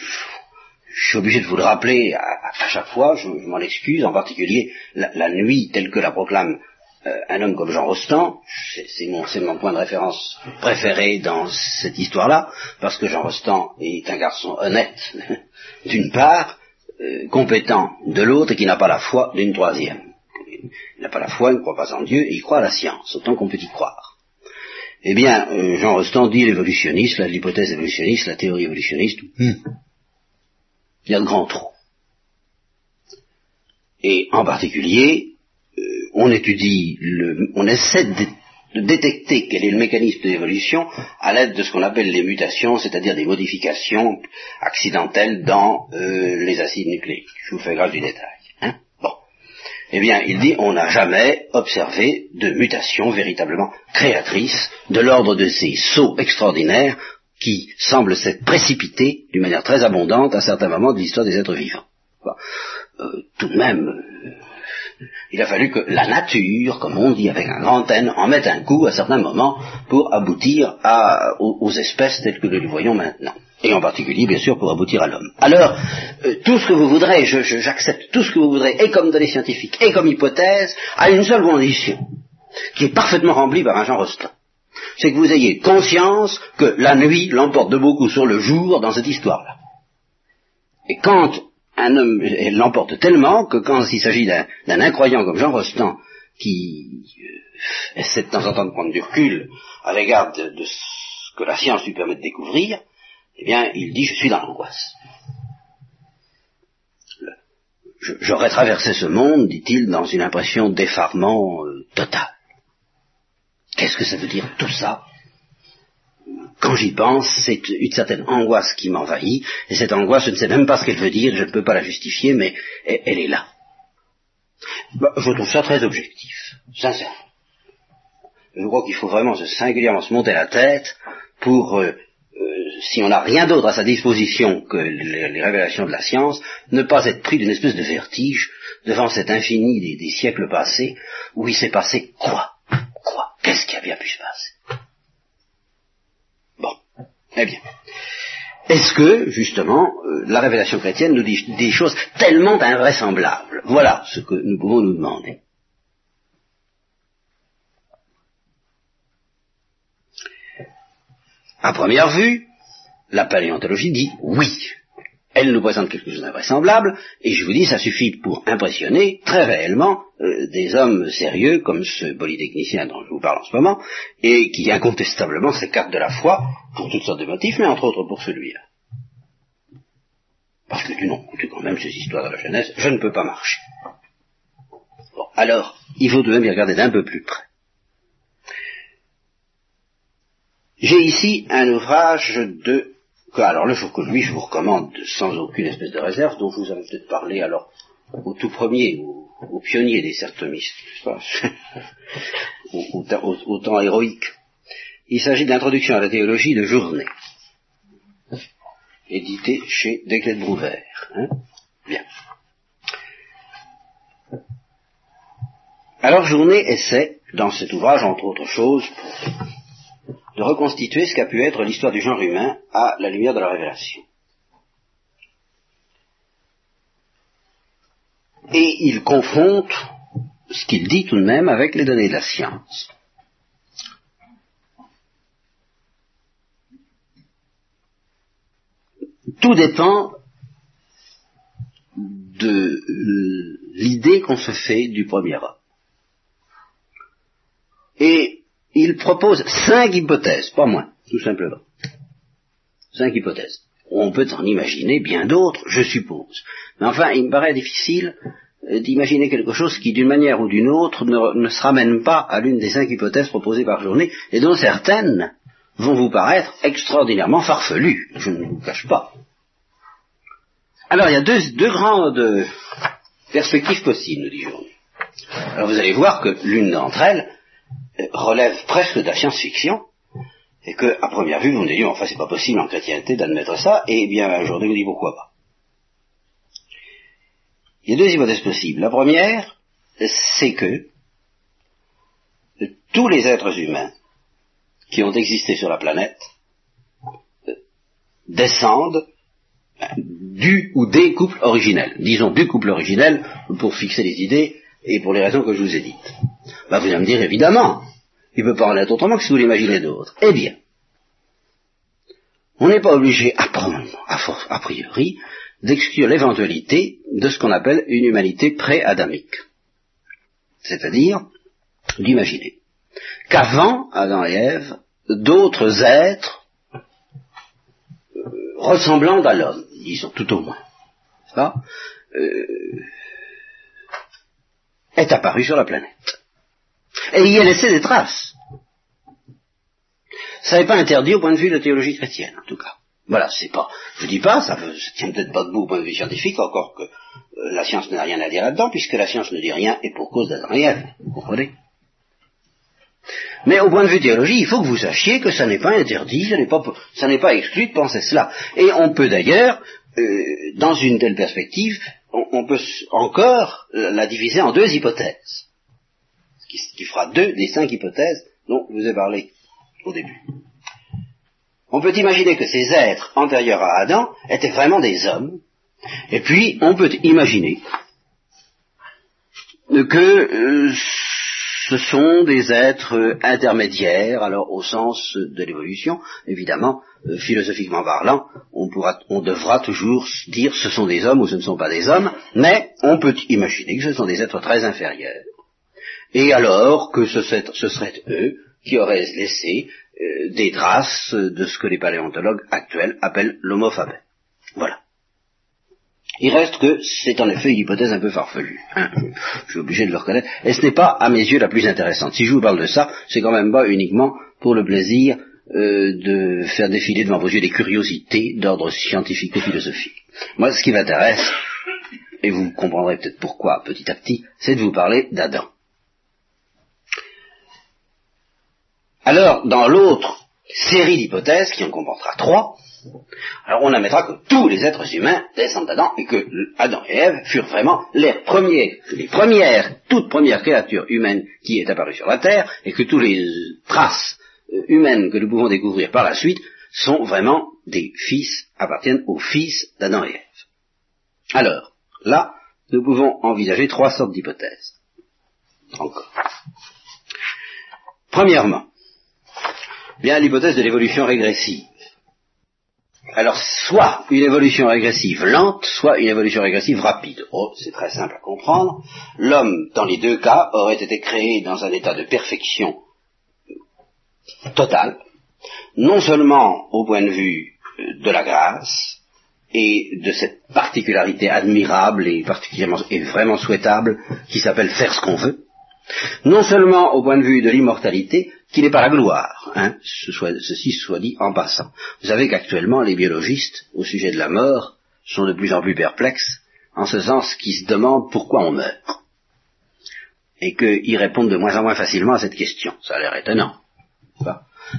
je suis obligé de vous le rappeler à, chaque fois, je, m'en excuse, en particulier la, nuit telle que la proclame euh, un homme comme Jean Rostand, c'est mon, point de référence préféré dans cette histoire-là, parce que Jean Rostand est un garçon honnête, d'une part, euh, compétent de l'autre, et qui n'a pas la foi d'une troisième. Il n'a pas la foi, il ne croit pas en Dieu, et il croit à la science, autant qu'on peut y croire. Eh bien, euh, Jean Rostand dit l'évolutionniste, l'hypothèse évolutionniste, la théorie évolutionniste, hmm. il y a de grands trous. Et en particulier, on étudie, le, on essaie de, détecter quel est le mécanisme de l'évolution à l'aide de ce qu'on appelle les mutations, c'est-à-dire des modifications accidentelles dans euh, les acides nucléiques. Je vous fais grâce du détail. Hein bon. Eh bien, il dit, on n'a jamais observé de mutation véritablement créatrice de l'ordre de ces sauts extraordinaires qui semblent s'être précipités d'une manière très abondante à certains moments de l'histoire des êtres vivants. Euh, tout de même, euh, il a fallu que la nature, comme on dit avec un grand N, en mette un coup à certains moments pour aboutir aux, espèces telles que nous les voyons maintenant. Et en particulier, bien sûr, pour aboutir à l'homme. Alors, euh, tout ce que vous voudrez, j'accepte tout ce que vous voudrez, et comme données scientifiques, et comme hypothèse, à une seule condition, qui est parfaitement remplie par un genre Rostand. C'est que vous ayez conscience que la nuit l'emporte de beaucoup sur le jour dans cette histoire-là. Et quand un homme l'emporte tellement que quand il s'agit d'un incroyant comme Jean Rostand, qui euh, essaie de temps en temps de prendre du recul à l'égard de, ce que la science lui permet de découvrir, eh bien, il dit je suis dans l'angoisse. J'aurais traversé ce monde, dit-il, dans une impression d'effarement euh, total. Qu'est-ce que ça veut dire tout ça? Quand j'y pense, c'est une certaine angoisse qui m'envahit, et cette angoisse, je ne sais même pas ce qu'elle veut dire, je ne peux pas la justifier, mais elle, est là. Bah, je trouve ça très objectif, sincèrement. Je crois qu'il faut vraiment se singulièrement se monter la tête pour, euh, euh, si on n'a rien d'autre à sa disposition que les, révélations de la science, ne pas être pris d'une espèce de vertige devant cet infini des, des siècles passés, où il s'est passé quoi? Quoi? Qu'est-ce qui a bien pu se passer? Eh bien, est-ce que, justement, euh, la révélation chrétienne nous dit des choses tellement invraisemblables? Voilà ce que nous pouvons nous demander. À première vue, la paléontologie dit oui elle nous présente quelque chose d'invraisemblable, et je vous dis, ça suffit pour impressionner très réellement euh, des hommes sérieux comme ce polytechnicien dont je vous parle en ce moment, et qui incontestablement s'écarte de la foi pour toutes sortes de motifs, mais entre autres pour celui-là. Parce que non, écoutez quand même ces histoires de la jeunesse, je ne peux pas marcher. Bon, alors, il faut de même y regarder d'un peu plus près. J'ai ici un ouvrage de alors le que lui, je vous recommande sans aucune espèce de réserve, dont je vous avais peut-être parlé alors au tout premier, au, pionnier des certomistes, au, au, temps héroïque. Il s'agit de l'introduction à la théologie de Journée, édité chez Declet Brouwer. Hein Bien. Alors Journée essaie, dans cet ouvrage, entre autres choses, de reconstituer ce qu'a pu être l'histoire du genre humain à la lumière de la révélation. Et il confronte ce qu'il dit tout de même avec les données de la science. Tout dépend de l'idée qu'on se fait du premier homme. Et il propose cinq hypothèses, pas moins, tout simplement. Cinq hypothèses. On peut en imaginer bien d'autres, je suppose. Mais enfin, il me paraît difficile euh, d'imaginer quelque chose qui, d'une manière ou d'une autre, ne, se ramène pas à l'une des cinq hypothèses proposées par journée, et dont certaines vont vous paraître extraordinairement farfelues, je ne vous cache pas. Alors, il y a deux, deux grandes perspectives possibles, nous dit Journée. Alors, vous allez voir que l'une d'entre elles relève presque de la science-fiction, et que, à première vue, vous me dites, enfin, c'est pas possible en chrétienté d'admettre ça, et bien, aujourd'hui, vous dit pourquoi pas. Il y a deux hypothèses possibles. La première, c'est que tous les êtres humains qui ont existé sur la planète euh, descendent du ou des couples originels. Disons du couple originel pour fixer les idées et pour les raisons que je vous ai dites. Bah, vous allez me dire évidemment, il peut pas en être autrement que si vous l'imaginez d'autres. Eh bien, on n'est pas obligé à prendre, a priori, d'exclure l'éventualité de ce qu'on appelle une humanité pré-adamique. C'est-à-dire d'imaginer qu'avant Adam et Ève, d'autres êtres euh, ressemblant à l'homme, disons tout au moins, ça, euh, est apparu sur la planète. Et y a laissé des traces. Ça n'est pas interdit au point de vue de la théologie chrétienne, en tout cas. Voilà, c'est pas, je dis pas, ça ne tient peut-être pas debout au point de vue scientifique, encore que euh, la science n'a rien à dire là-dedans, puisque la science ne dit rien et pour cause et vous comprenez? Mais au point de vue théologie, il faut que vous sachiez que ça n'est pas interdit, ça n'est pas, ça n'est pas exclu de penser cela. Et on peut d'ailleurs, euh, dans une telle perspective, on, peut encore la diviser en deux hypothèses, ce qui, fera deux des cinq hypothèses dont je vous ai parlé au début. On peut imaginer que ces êtres antérieurs à Adam étaient vraiment des hommes, et puis on peut imaginer que euh, ce sont des êtres intermédiaires, alors au sens de l'évolution, évidemment, euh, philosophiquement parlant, on, pourra, on devra toujours dire ce sont des hommes ou ce ne sont pas des hommes, mais on peut imaginer que ce sont des êtres très inférieurs. Et alors que ce, ce eux qui auraient laissé euh, des traces de ce que les paléontologues actuels appellent l'homo Voilà. Il reste que c'est en effet une hypothèse un peu farfelue. Hein. je suis obligé de le reconnaître. Et ce n'est pas, à mes yeux, la plus intéressante. Si je vous parle de ça, c'est quand même pas uniquement pour le plaisir euh, de faire défiler devant vos yeux des curiosités d'ordre scientifique et philosophique. Moi, ce qui m'intéresse, et vous comprendrez peut-être pourquoi petit à petit, c'est de vous parler d'Adam. Alors, dans l'autre série d'hypothèses, qui en comportera trois, alors on admettra que tous les êtres humains descendent d'Adam et que Adam et Ève furent vraiment les premiers, les premières, toutes premières créatures humaines qui est apparues sur la Terre et que toutes les traces euh, humaines que nous pouvons découvrir par la suite sont vraiment des fils, appartiennent aux fils d'Adam et Ève. Alors, là, nous pouvons envisager trois sortes d'hypothèses. Encore. Premièrement, bien l'hypothèse de l'évolution régressive. Alors, soit une évolution régressive lente, soit une évolution régressive rapide. Oh, c'est très simple à comprendre. L'homme, dans les deux cas, aurait été créé dans un état de perfection totale, non seulement au point de vue de la grâce et de cette particularité admirable et particulièrement et vraiment souhaitable qui s'appelle faire ce qu'on veut, non seulement au point de vue de l'immortalité, qui n'est pas la gloire, hein, ceci soit dit en passant. Vous savez qu'actuellement, les biologistes, au sujet de la mort, sont de plus en plus perplexes, en ce sens qu'ils se demandent pourquoi on meurt. Et qu'ils répondent de moins en moins facilement à cette question. Ça a l'air étonnant.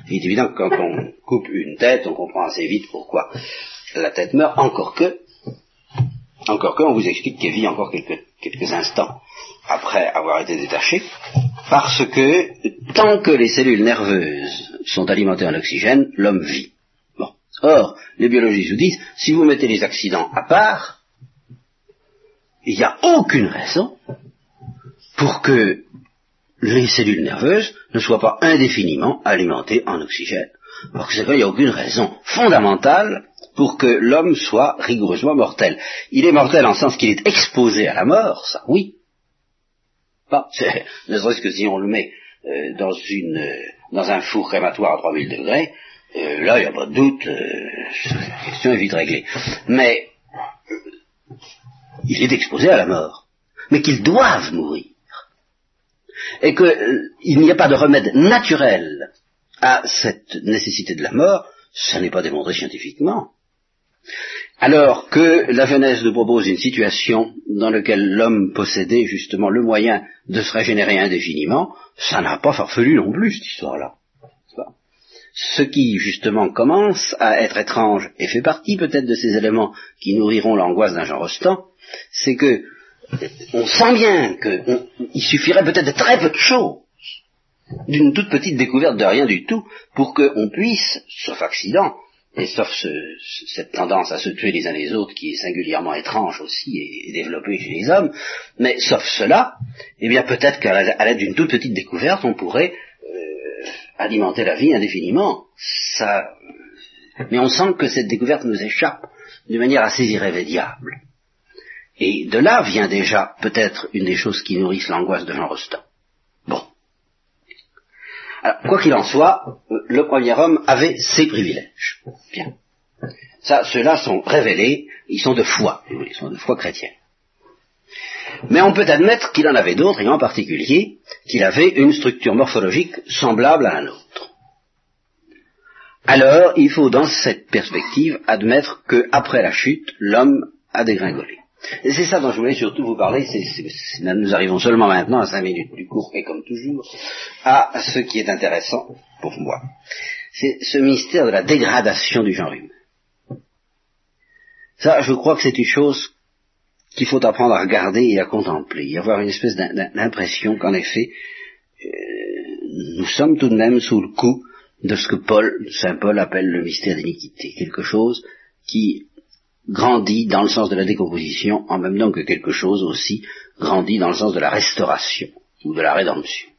Il est évident que quand on coupe une tête, on comprend assez vite pourquoi la tête meurt, encore que, encore que, on vous explique qu'elle vit encore quelques, quelques instants après avoir été détaché, parce que tant que les cellules nerveuses sont alimentées en oxygène, l'homme vit. Bon. Or, les biologistes vous disent, si vous mettez les accidents à part, il n'y a aucune raison pour que les cellules nerveuses ne soient pas indéfiniment alimentées en oxygène. Alors que c'est qu'il n'y a aucune raison fondamentale pour que l'homme soit rigoureusement mortel. Il est mortel en sens qu'il est exposé à la mort, ça oui, ne serait-ce que si on le met euh, dans, une, euh, dans un four crématoire à 3000 degrés, euh, là, il n'y a pas de doute, la question est vite réglée. Mais il est exposé à la mort. mais qu'ils doivent mourir. Et qu'il n'y a pas de remède naturel à cette nécessité de la mort, ça n'est pas démontré scientifiquement. Alors que la Genèse nous propose une situation dans laquelle l'homme possédait justement le moyen de se régénérer indéfiniment, ça n'a pas farfelu non plus cette histoire-là. Ce qui justement commence à être étrange et fait partie peut-être de ces éléments qui nourriront l'angoisse d'un Jean Rostand, c'est que on sent bien qu'il suffirait peut-être de très peu de choses, d'une toute petite découverte de rien du tout, pour qu'on puisse, sauf accident, et sauf cette tendance à se tuer les uns les autres qui est singulièrement étrange aussi et, développée chez les hommes, mais sauf cela, eh bien peut-être qu'à l'aide d'une toute petite découverte, on pourrait euh, alimenter la vie indéfiniment. Ça, mais on sent que cette découverte nous échappe d'une manière assez irrémédiable. Et de là vient déjà peut-être une des choses qui nourrissent l'angoisse de Jean Rostand. Alors, quoi qu'il en soit, euh, le premier homme avait ses privilèges. Bien. Ça, ceux-là sont révélés, ils sont de foi, ils sont de foi chrétienne. Mais on peut admettre qu'il en avait d'autres, et en particulier qu'il avait une structure morphologique semblable à la nôtre. Alors, il faut dans cette perspective admettre qu'après la chute, l'homme a dégringolé. Et c'est ça dont je voulais surtout vous parler, nous arrivons seulement maintenant à cinq minutes du cours, et comme toujours, à ce qui est intéressant pour moi. C'est ce mystère de la dégradation du genre humain. Ça, je crois que c'est une chose qu'il faut apprendre à regarder et à contempler, y avoir une espèce d'impression qu'en effet, euh, nous sommes tout de même sous le coup de ce que Paul, Saint Paul appelle le mystère d'iniquité, quelque chose qui grandit dans le sens de la décomposition en même temps que quelque chose aussi grandit dans le sens de la restauration ou de la rédemption.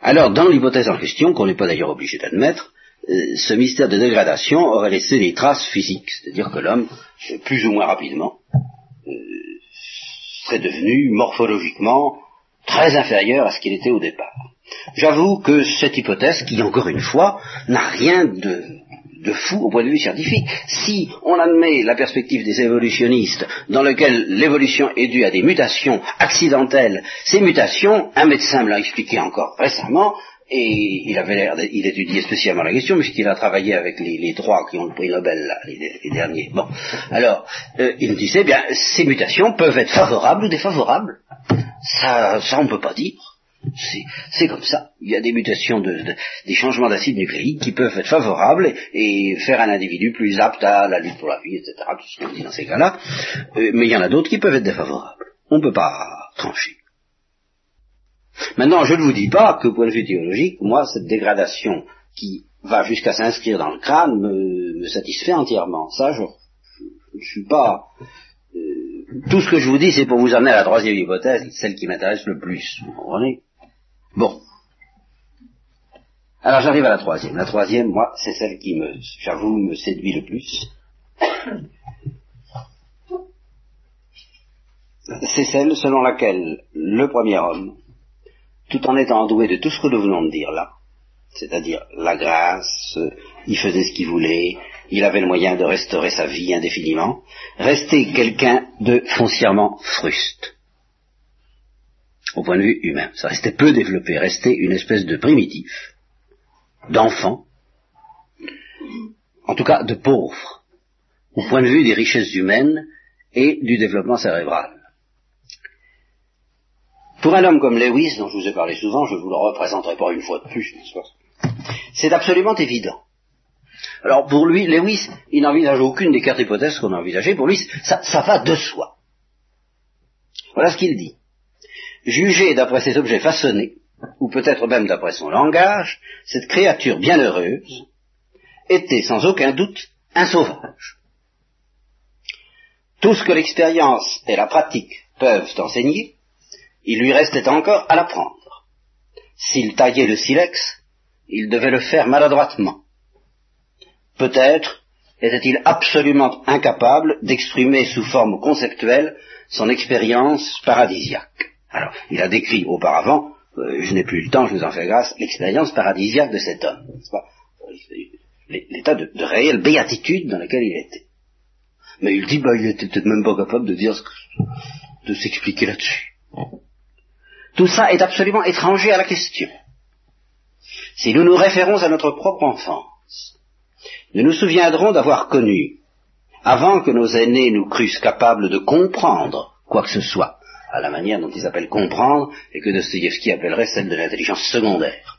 Alors, dans l'hypothèse en question, qu'on n'est pas d'ailleurs obligé d'admettre, euh, ce mystère de dégradation aurait laissé des traces physiques, c'est-à-dire que l'homme, euh, plus ou moins rapidement, euh, serait devenu morphologiquement très inférieur à ce qu'il était au départ. J'avoue que cette hypothèse, qui encore une fois n'a rien de de fou au point de vue scientifique. Si on admet la perspective des évolutionnistes dans laquelle l'évolution est due à des mutations accidentelles, ces mutations, un médecin me l'a expliqué encore récemment, et il avait l'air, il étudiait spécialement la question puisqu'il a travaillé avec les, trois qui ont le prix Nobel, là, les, derniers. Bon, alors, euh, il me disait, bien, ces mutations peuvent être favorables ou défavorables. Ça, ça on peut pas dire. C'est comme ça. Il y a des mutations, de, des changements d'acide nucléique qui peuvent être favorables et, faire un individu plus apte à la lutte pour la vie, etc. Tout ce qu'on dit dans ces cas-là. Euh, mais il y en a d'autres qui peuvent être défavorables. On ne peut pas trancher. Maintenant, je ne vous dis pas que, point de vue théologique, moi, cette dégradation qui va jusqu'à s'inscrire dans le crâne me, satisfait entièrement. Ça, je ne suis pas euh, tout ce que je vous dis, c'est pour vous amener à la troisième hypothèse, celle qui m'intéresse le plus. Vous comprenez? Bon. Alors j'arrive à la troisième. La troisième, moi, c'est celle qui me, j'avoue, me séduit le plus. C'est celle selon laquelle le premier homme, tout en étant doué de tout ce que nous venons de dire là, c'est-à-dire la grâce, il faisait ce qu'il voulait, il avait le moyen de restaurer sa vie indéfiniment, restait quelqu'un de foncièrement fruste au point de vue humain. Ça restait peu développé, restait une espèce de primitif, d'enfant, en tout cas de pauvre, au point de vue des richesses humaines et du développement cérébral. Pour un homme comme Lewis, dont je vous ai parlé souvent, je ne vous le représenterai pas une fois de plus, c'est absolument évident. Alors pour lui, Lewis, il n'envisage aucune des quatre hypothèses qu'on a envisagées. Pour lui, ça, ça va de soi. Voilà ce qu'il dit jugé d'après ces objets façonnés, ou peut-être même d'après son langage, cette créature bienheureuse était sans aucun doute un sauvage. Tout ce que l'expérience et la pratique peuvent enseigner, il lui restait encore à l'apprendre. S'il taillait le silex, il devait le faire maladroitement. Peut-être était-il absolument incapable d'exprimer sous forme conceptuelle son expérience paradisiaque. Alors, il a décrit auparavant, euh, je n'ai plus le temps, je vous en fais grâce, l'expérience paradisiaque de cet homme, l'état de, réelle béatitude dans lequel il était. Mais il dit, bah, il était peut-être même pas capable de dire de s'expliquer là-dessus. Tout ça est absolument étranger à la question. Si nous nous référons à notre propre enfance, nous nous souviendrons d'avoir connu, avant que nos aînés nous crussent capables de comprendre quoi que ce soit, à la manière dont ils appellent comprendre, et que Dostoevsky appellerait celle de l'intelligence secondaire.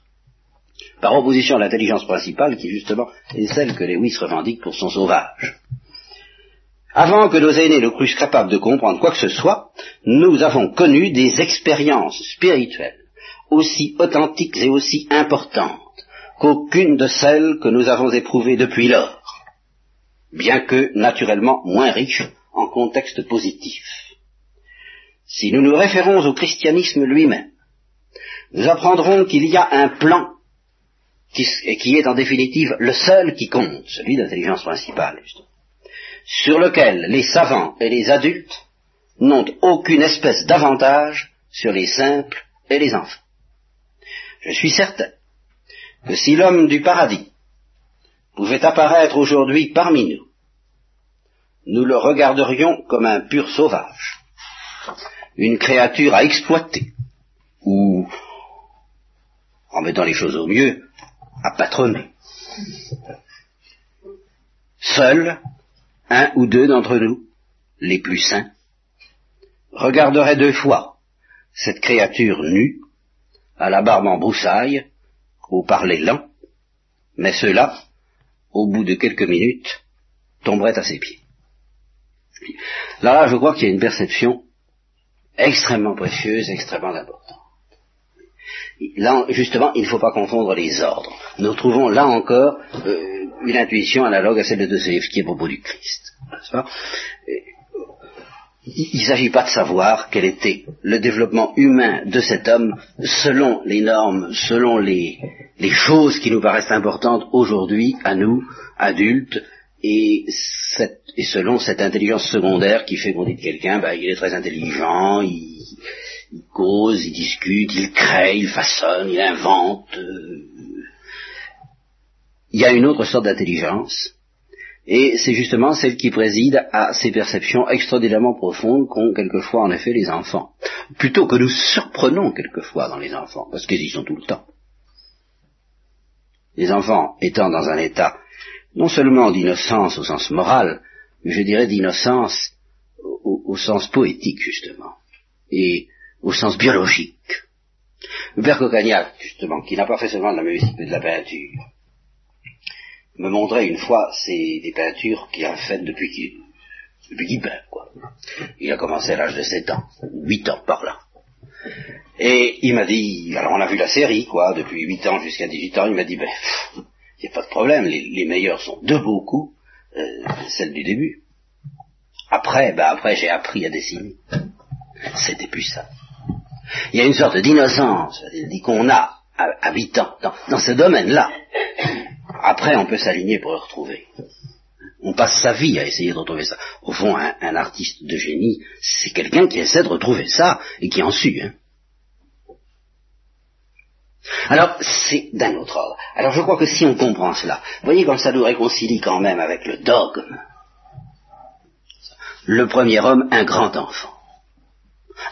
Par opposition à l'intelligence principale, qui justement est celle que Lewis revendique pour son sauvage. Avant que nos aînés ne crussent capables de comprendre quoi que ce soit, nous avons connu des expériences spirituelles aussi authentiques et aussi importantes qu'aucune de celles que nous avons éprouvées depuis lors, bien que naturellement moins riches en contexte positif. Si nous nous référons au christianisme lui-même, nous apprendrons qu'il y a un plan qui, est en définitive le seul qui compte, celui d'intelligence principale, justement sur lequel les savants et les adultes n'ont aucune espèce d'avantage sur les simples et les enfants. Je suis certain que si l'homme du paradis pouvait apparaître aujourd'hui parmi nous, nous le regarderions comme un pur sauvage, une créature à exploiter, ou, en mettant les choses au mieux, à patronner. Seul, un ou deux d'entre nous, les plus saints, regarderaient deux fois cette créature nue, à la barbe en broussaille, au parler lent, mais cela, au bout de quelques minutes, tomberait à ses pieds. Là, je crois qu'il y a une perception extrêmement précieuse, extrêmement importante. Là, justement, il ne faut pas confondre les ordres. Nous trouvons là encore euh, une intuition analogue à celle de Dostoevsky à propos du Christ. Il ne s'agit pas de savoir quel était le développement humain de cet homme selon les normes, selon les, choses qui nous paraissent importantes aujourd'hui à nous, adultes, et, selon cette intelligence secondaire qui fait qu'on dit de quelqu'un, bah, il est très intelligent, il, cause, il discute, il crée, il façonne, il invente. Euh, il y a une autre sorte d'intelligence, et c'est justement celle qui préside à ces perceptions extraordinairement profondes qu'ont quelquefois en effet les enfants, plutôt que nous surprenons quelquefois dans les enfants, parce qu'ils y sont tout le temps. Les enfants étant dans un état non seulement d'innocence au sens moral, mais je dirais d'innocence au, sens poétique justement, et au sens biologique. Père Cocagnac, justement, qui n'a pas fait seulement de la musique mais de la peinture, me montrait une fois ces, des peintures qu'il a faites depuis qu'il depuis peint, quoi. Il a commencé à l'âge de 7 ans, 8 ans par là. Et il m'a dit, alors on a vu la série, quoi, depuis 8 ans jusqu'à 18 ans, il m'a dit, ben, n'y a pas de problème, les, les meilleurs sont de beaucoup, euh, celles du début. Après, ben après j'ai appris à dessiner. C'était plus ça. Il y a une sorte d'innocence qu'on a à, à 8 ans dans, dans ce domaine-là après, on peut s'aligner pour le retrouver. On passe sa vie à essayer de retrouver ça. Au fond, un, artiste de génie, c'est quelqu'un qui essaie de retrouver ça et qui en suit. Hein. Alors, c'est d'un autre ordre. Alors, je crois que si on comprend cela, voyez comme ça nous réconcilie quand même avec le dogme. Le premier homme, un grand enfant.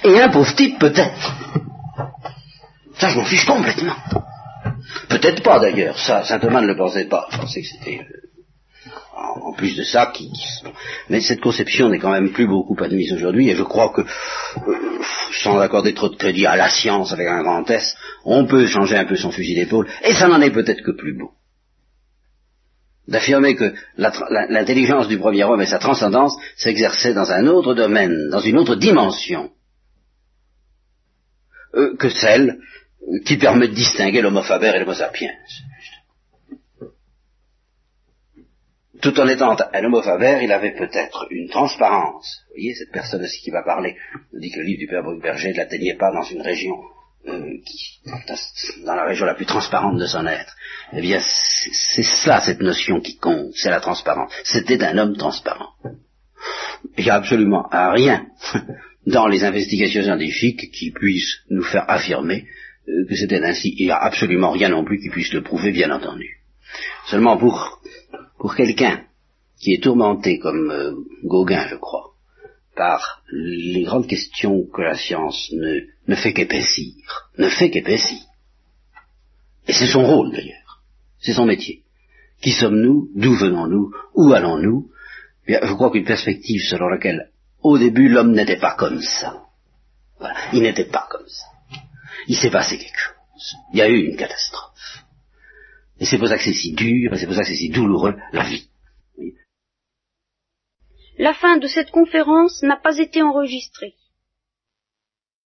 Et un pauvre type, peut-être. Ça, je m'en fiche complètement. Peut-être pas d'ailleurs, ça, saint Thomas ne le pensait pas. Je pensais que c'était euh, en plus de ça, qui, mais cette conception n'est quand même plus beaucoup admise aujourd'hui, et je crois que, euh, sans accorder trop de crédit à la science avec un grand S, on peut changer un peu son fusil d'épaule, et ça n'en est peut-être que plus beau. D'affirmer que l'intelligence du premier homme et sa transcendance s'exerçaient dans un autre domaine, dans une autre dimension, euh, que celle qui permet de distinguer l'homo et l'homo sapiens. Tout en étant un homo faber, il avait peut-être une transparence. Vous voyez, cette personne aussi qui va parler, nous dit que le livre du père Berger ne l'atteignait pas dans une région euh, qui, dans la région la plus transparente de son être. Eh bien, c'est cela, cette notion qui compte, c'est la transparence. C'était un homme transparent. Il n'y a absolument rien dans les investigations scientifiques qui puissent nous faire affirmer euh, que c'était ainsi. Il n'y a absolument rien non plus qui puisse le prouver, bien entendu. Seulement pour, pour quelqu'un qui est tourmenté comme euh, Gauguin, je crois, par les grandes questions que la science ne, fait qu'épaissir, ne fait qu'épaissir. Et c'est son rôle d'ailleurs, c'est son métier. Qui sommes-nous? D'où venons-nous? Où allons-nous? Je crois qu'une perspective selon laquelle, au début, l'homme n'était pas comme ça. Voilà. Il n'était pas comme ça. Il s'est passé quelque chose. Il y a eu une catastrophe. Et c'est pour ça que c'est si dur, c'est pour ça que c'est si douloureux, la vie. La fin de cette conférence n'a pas été enregistrée.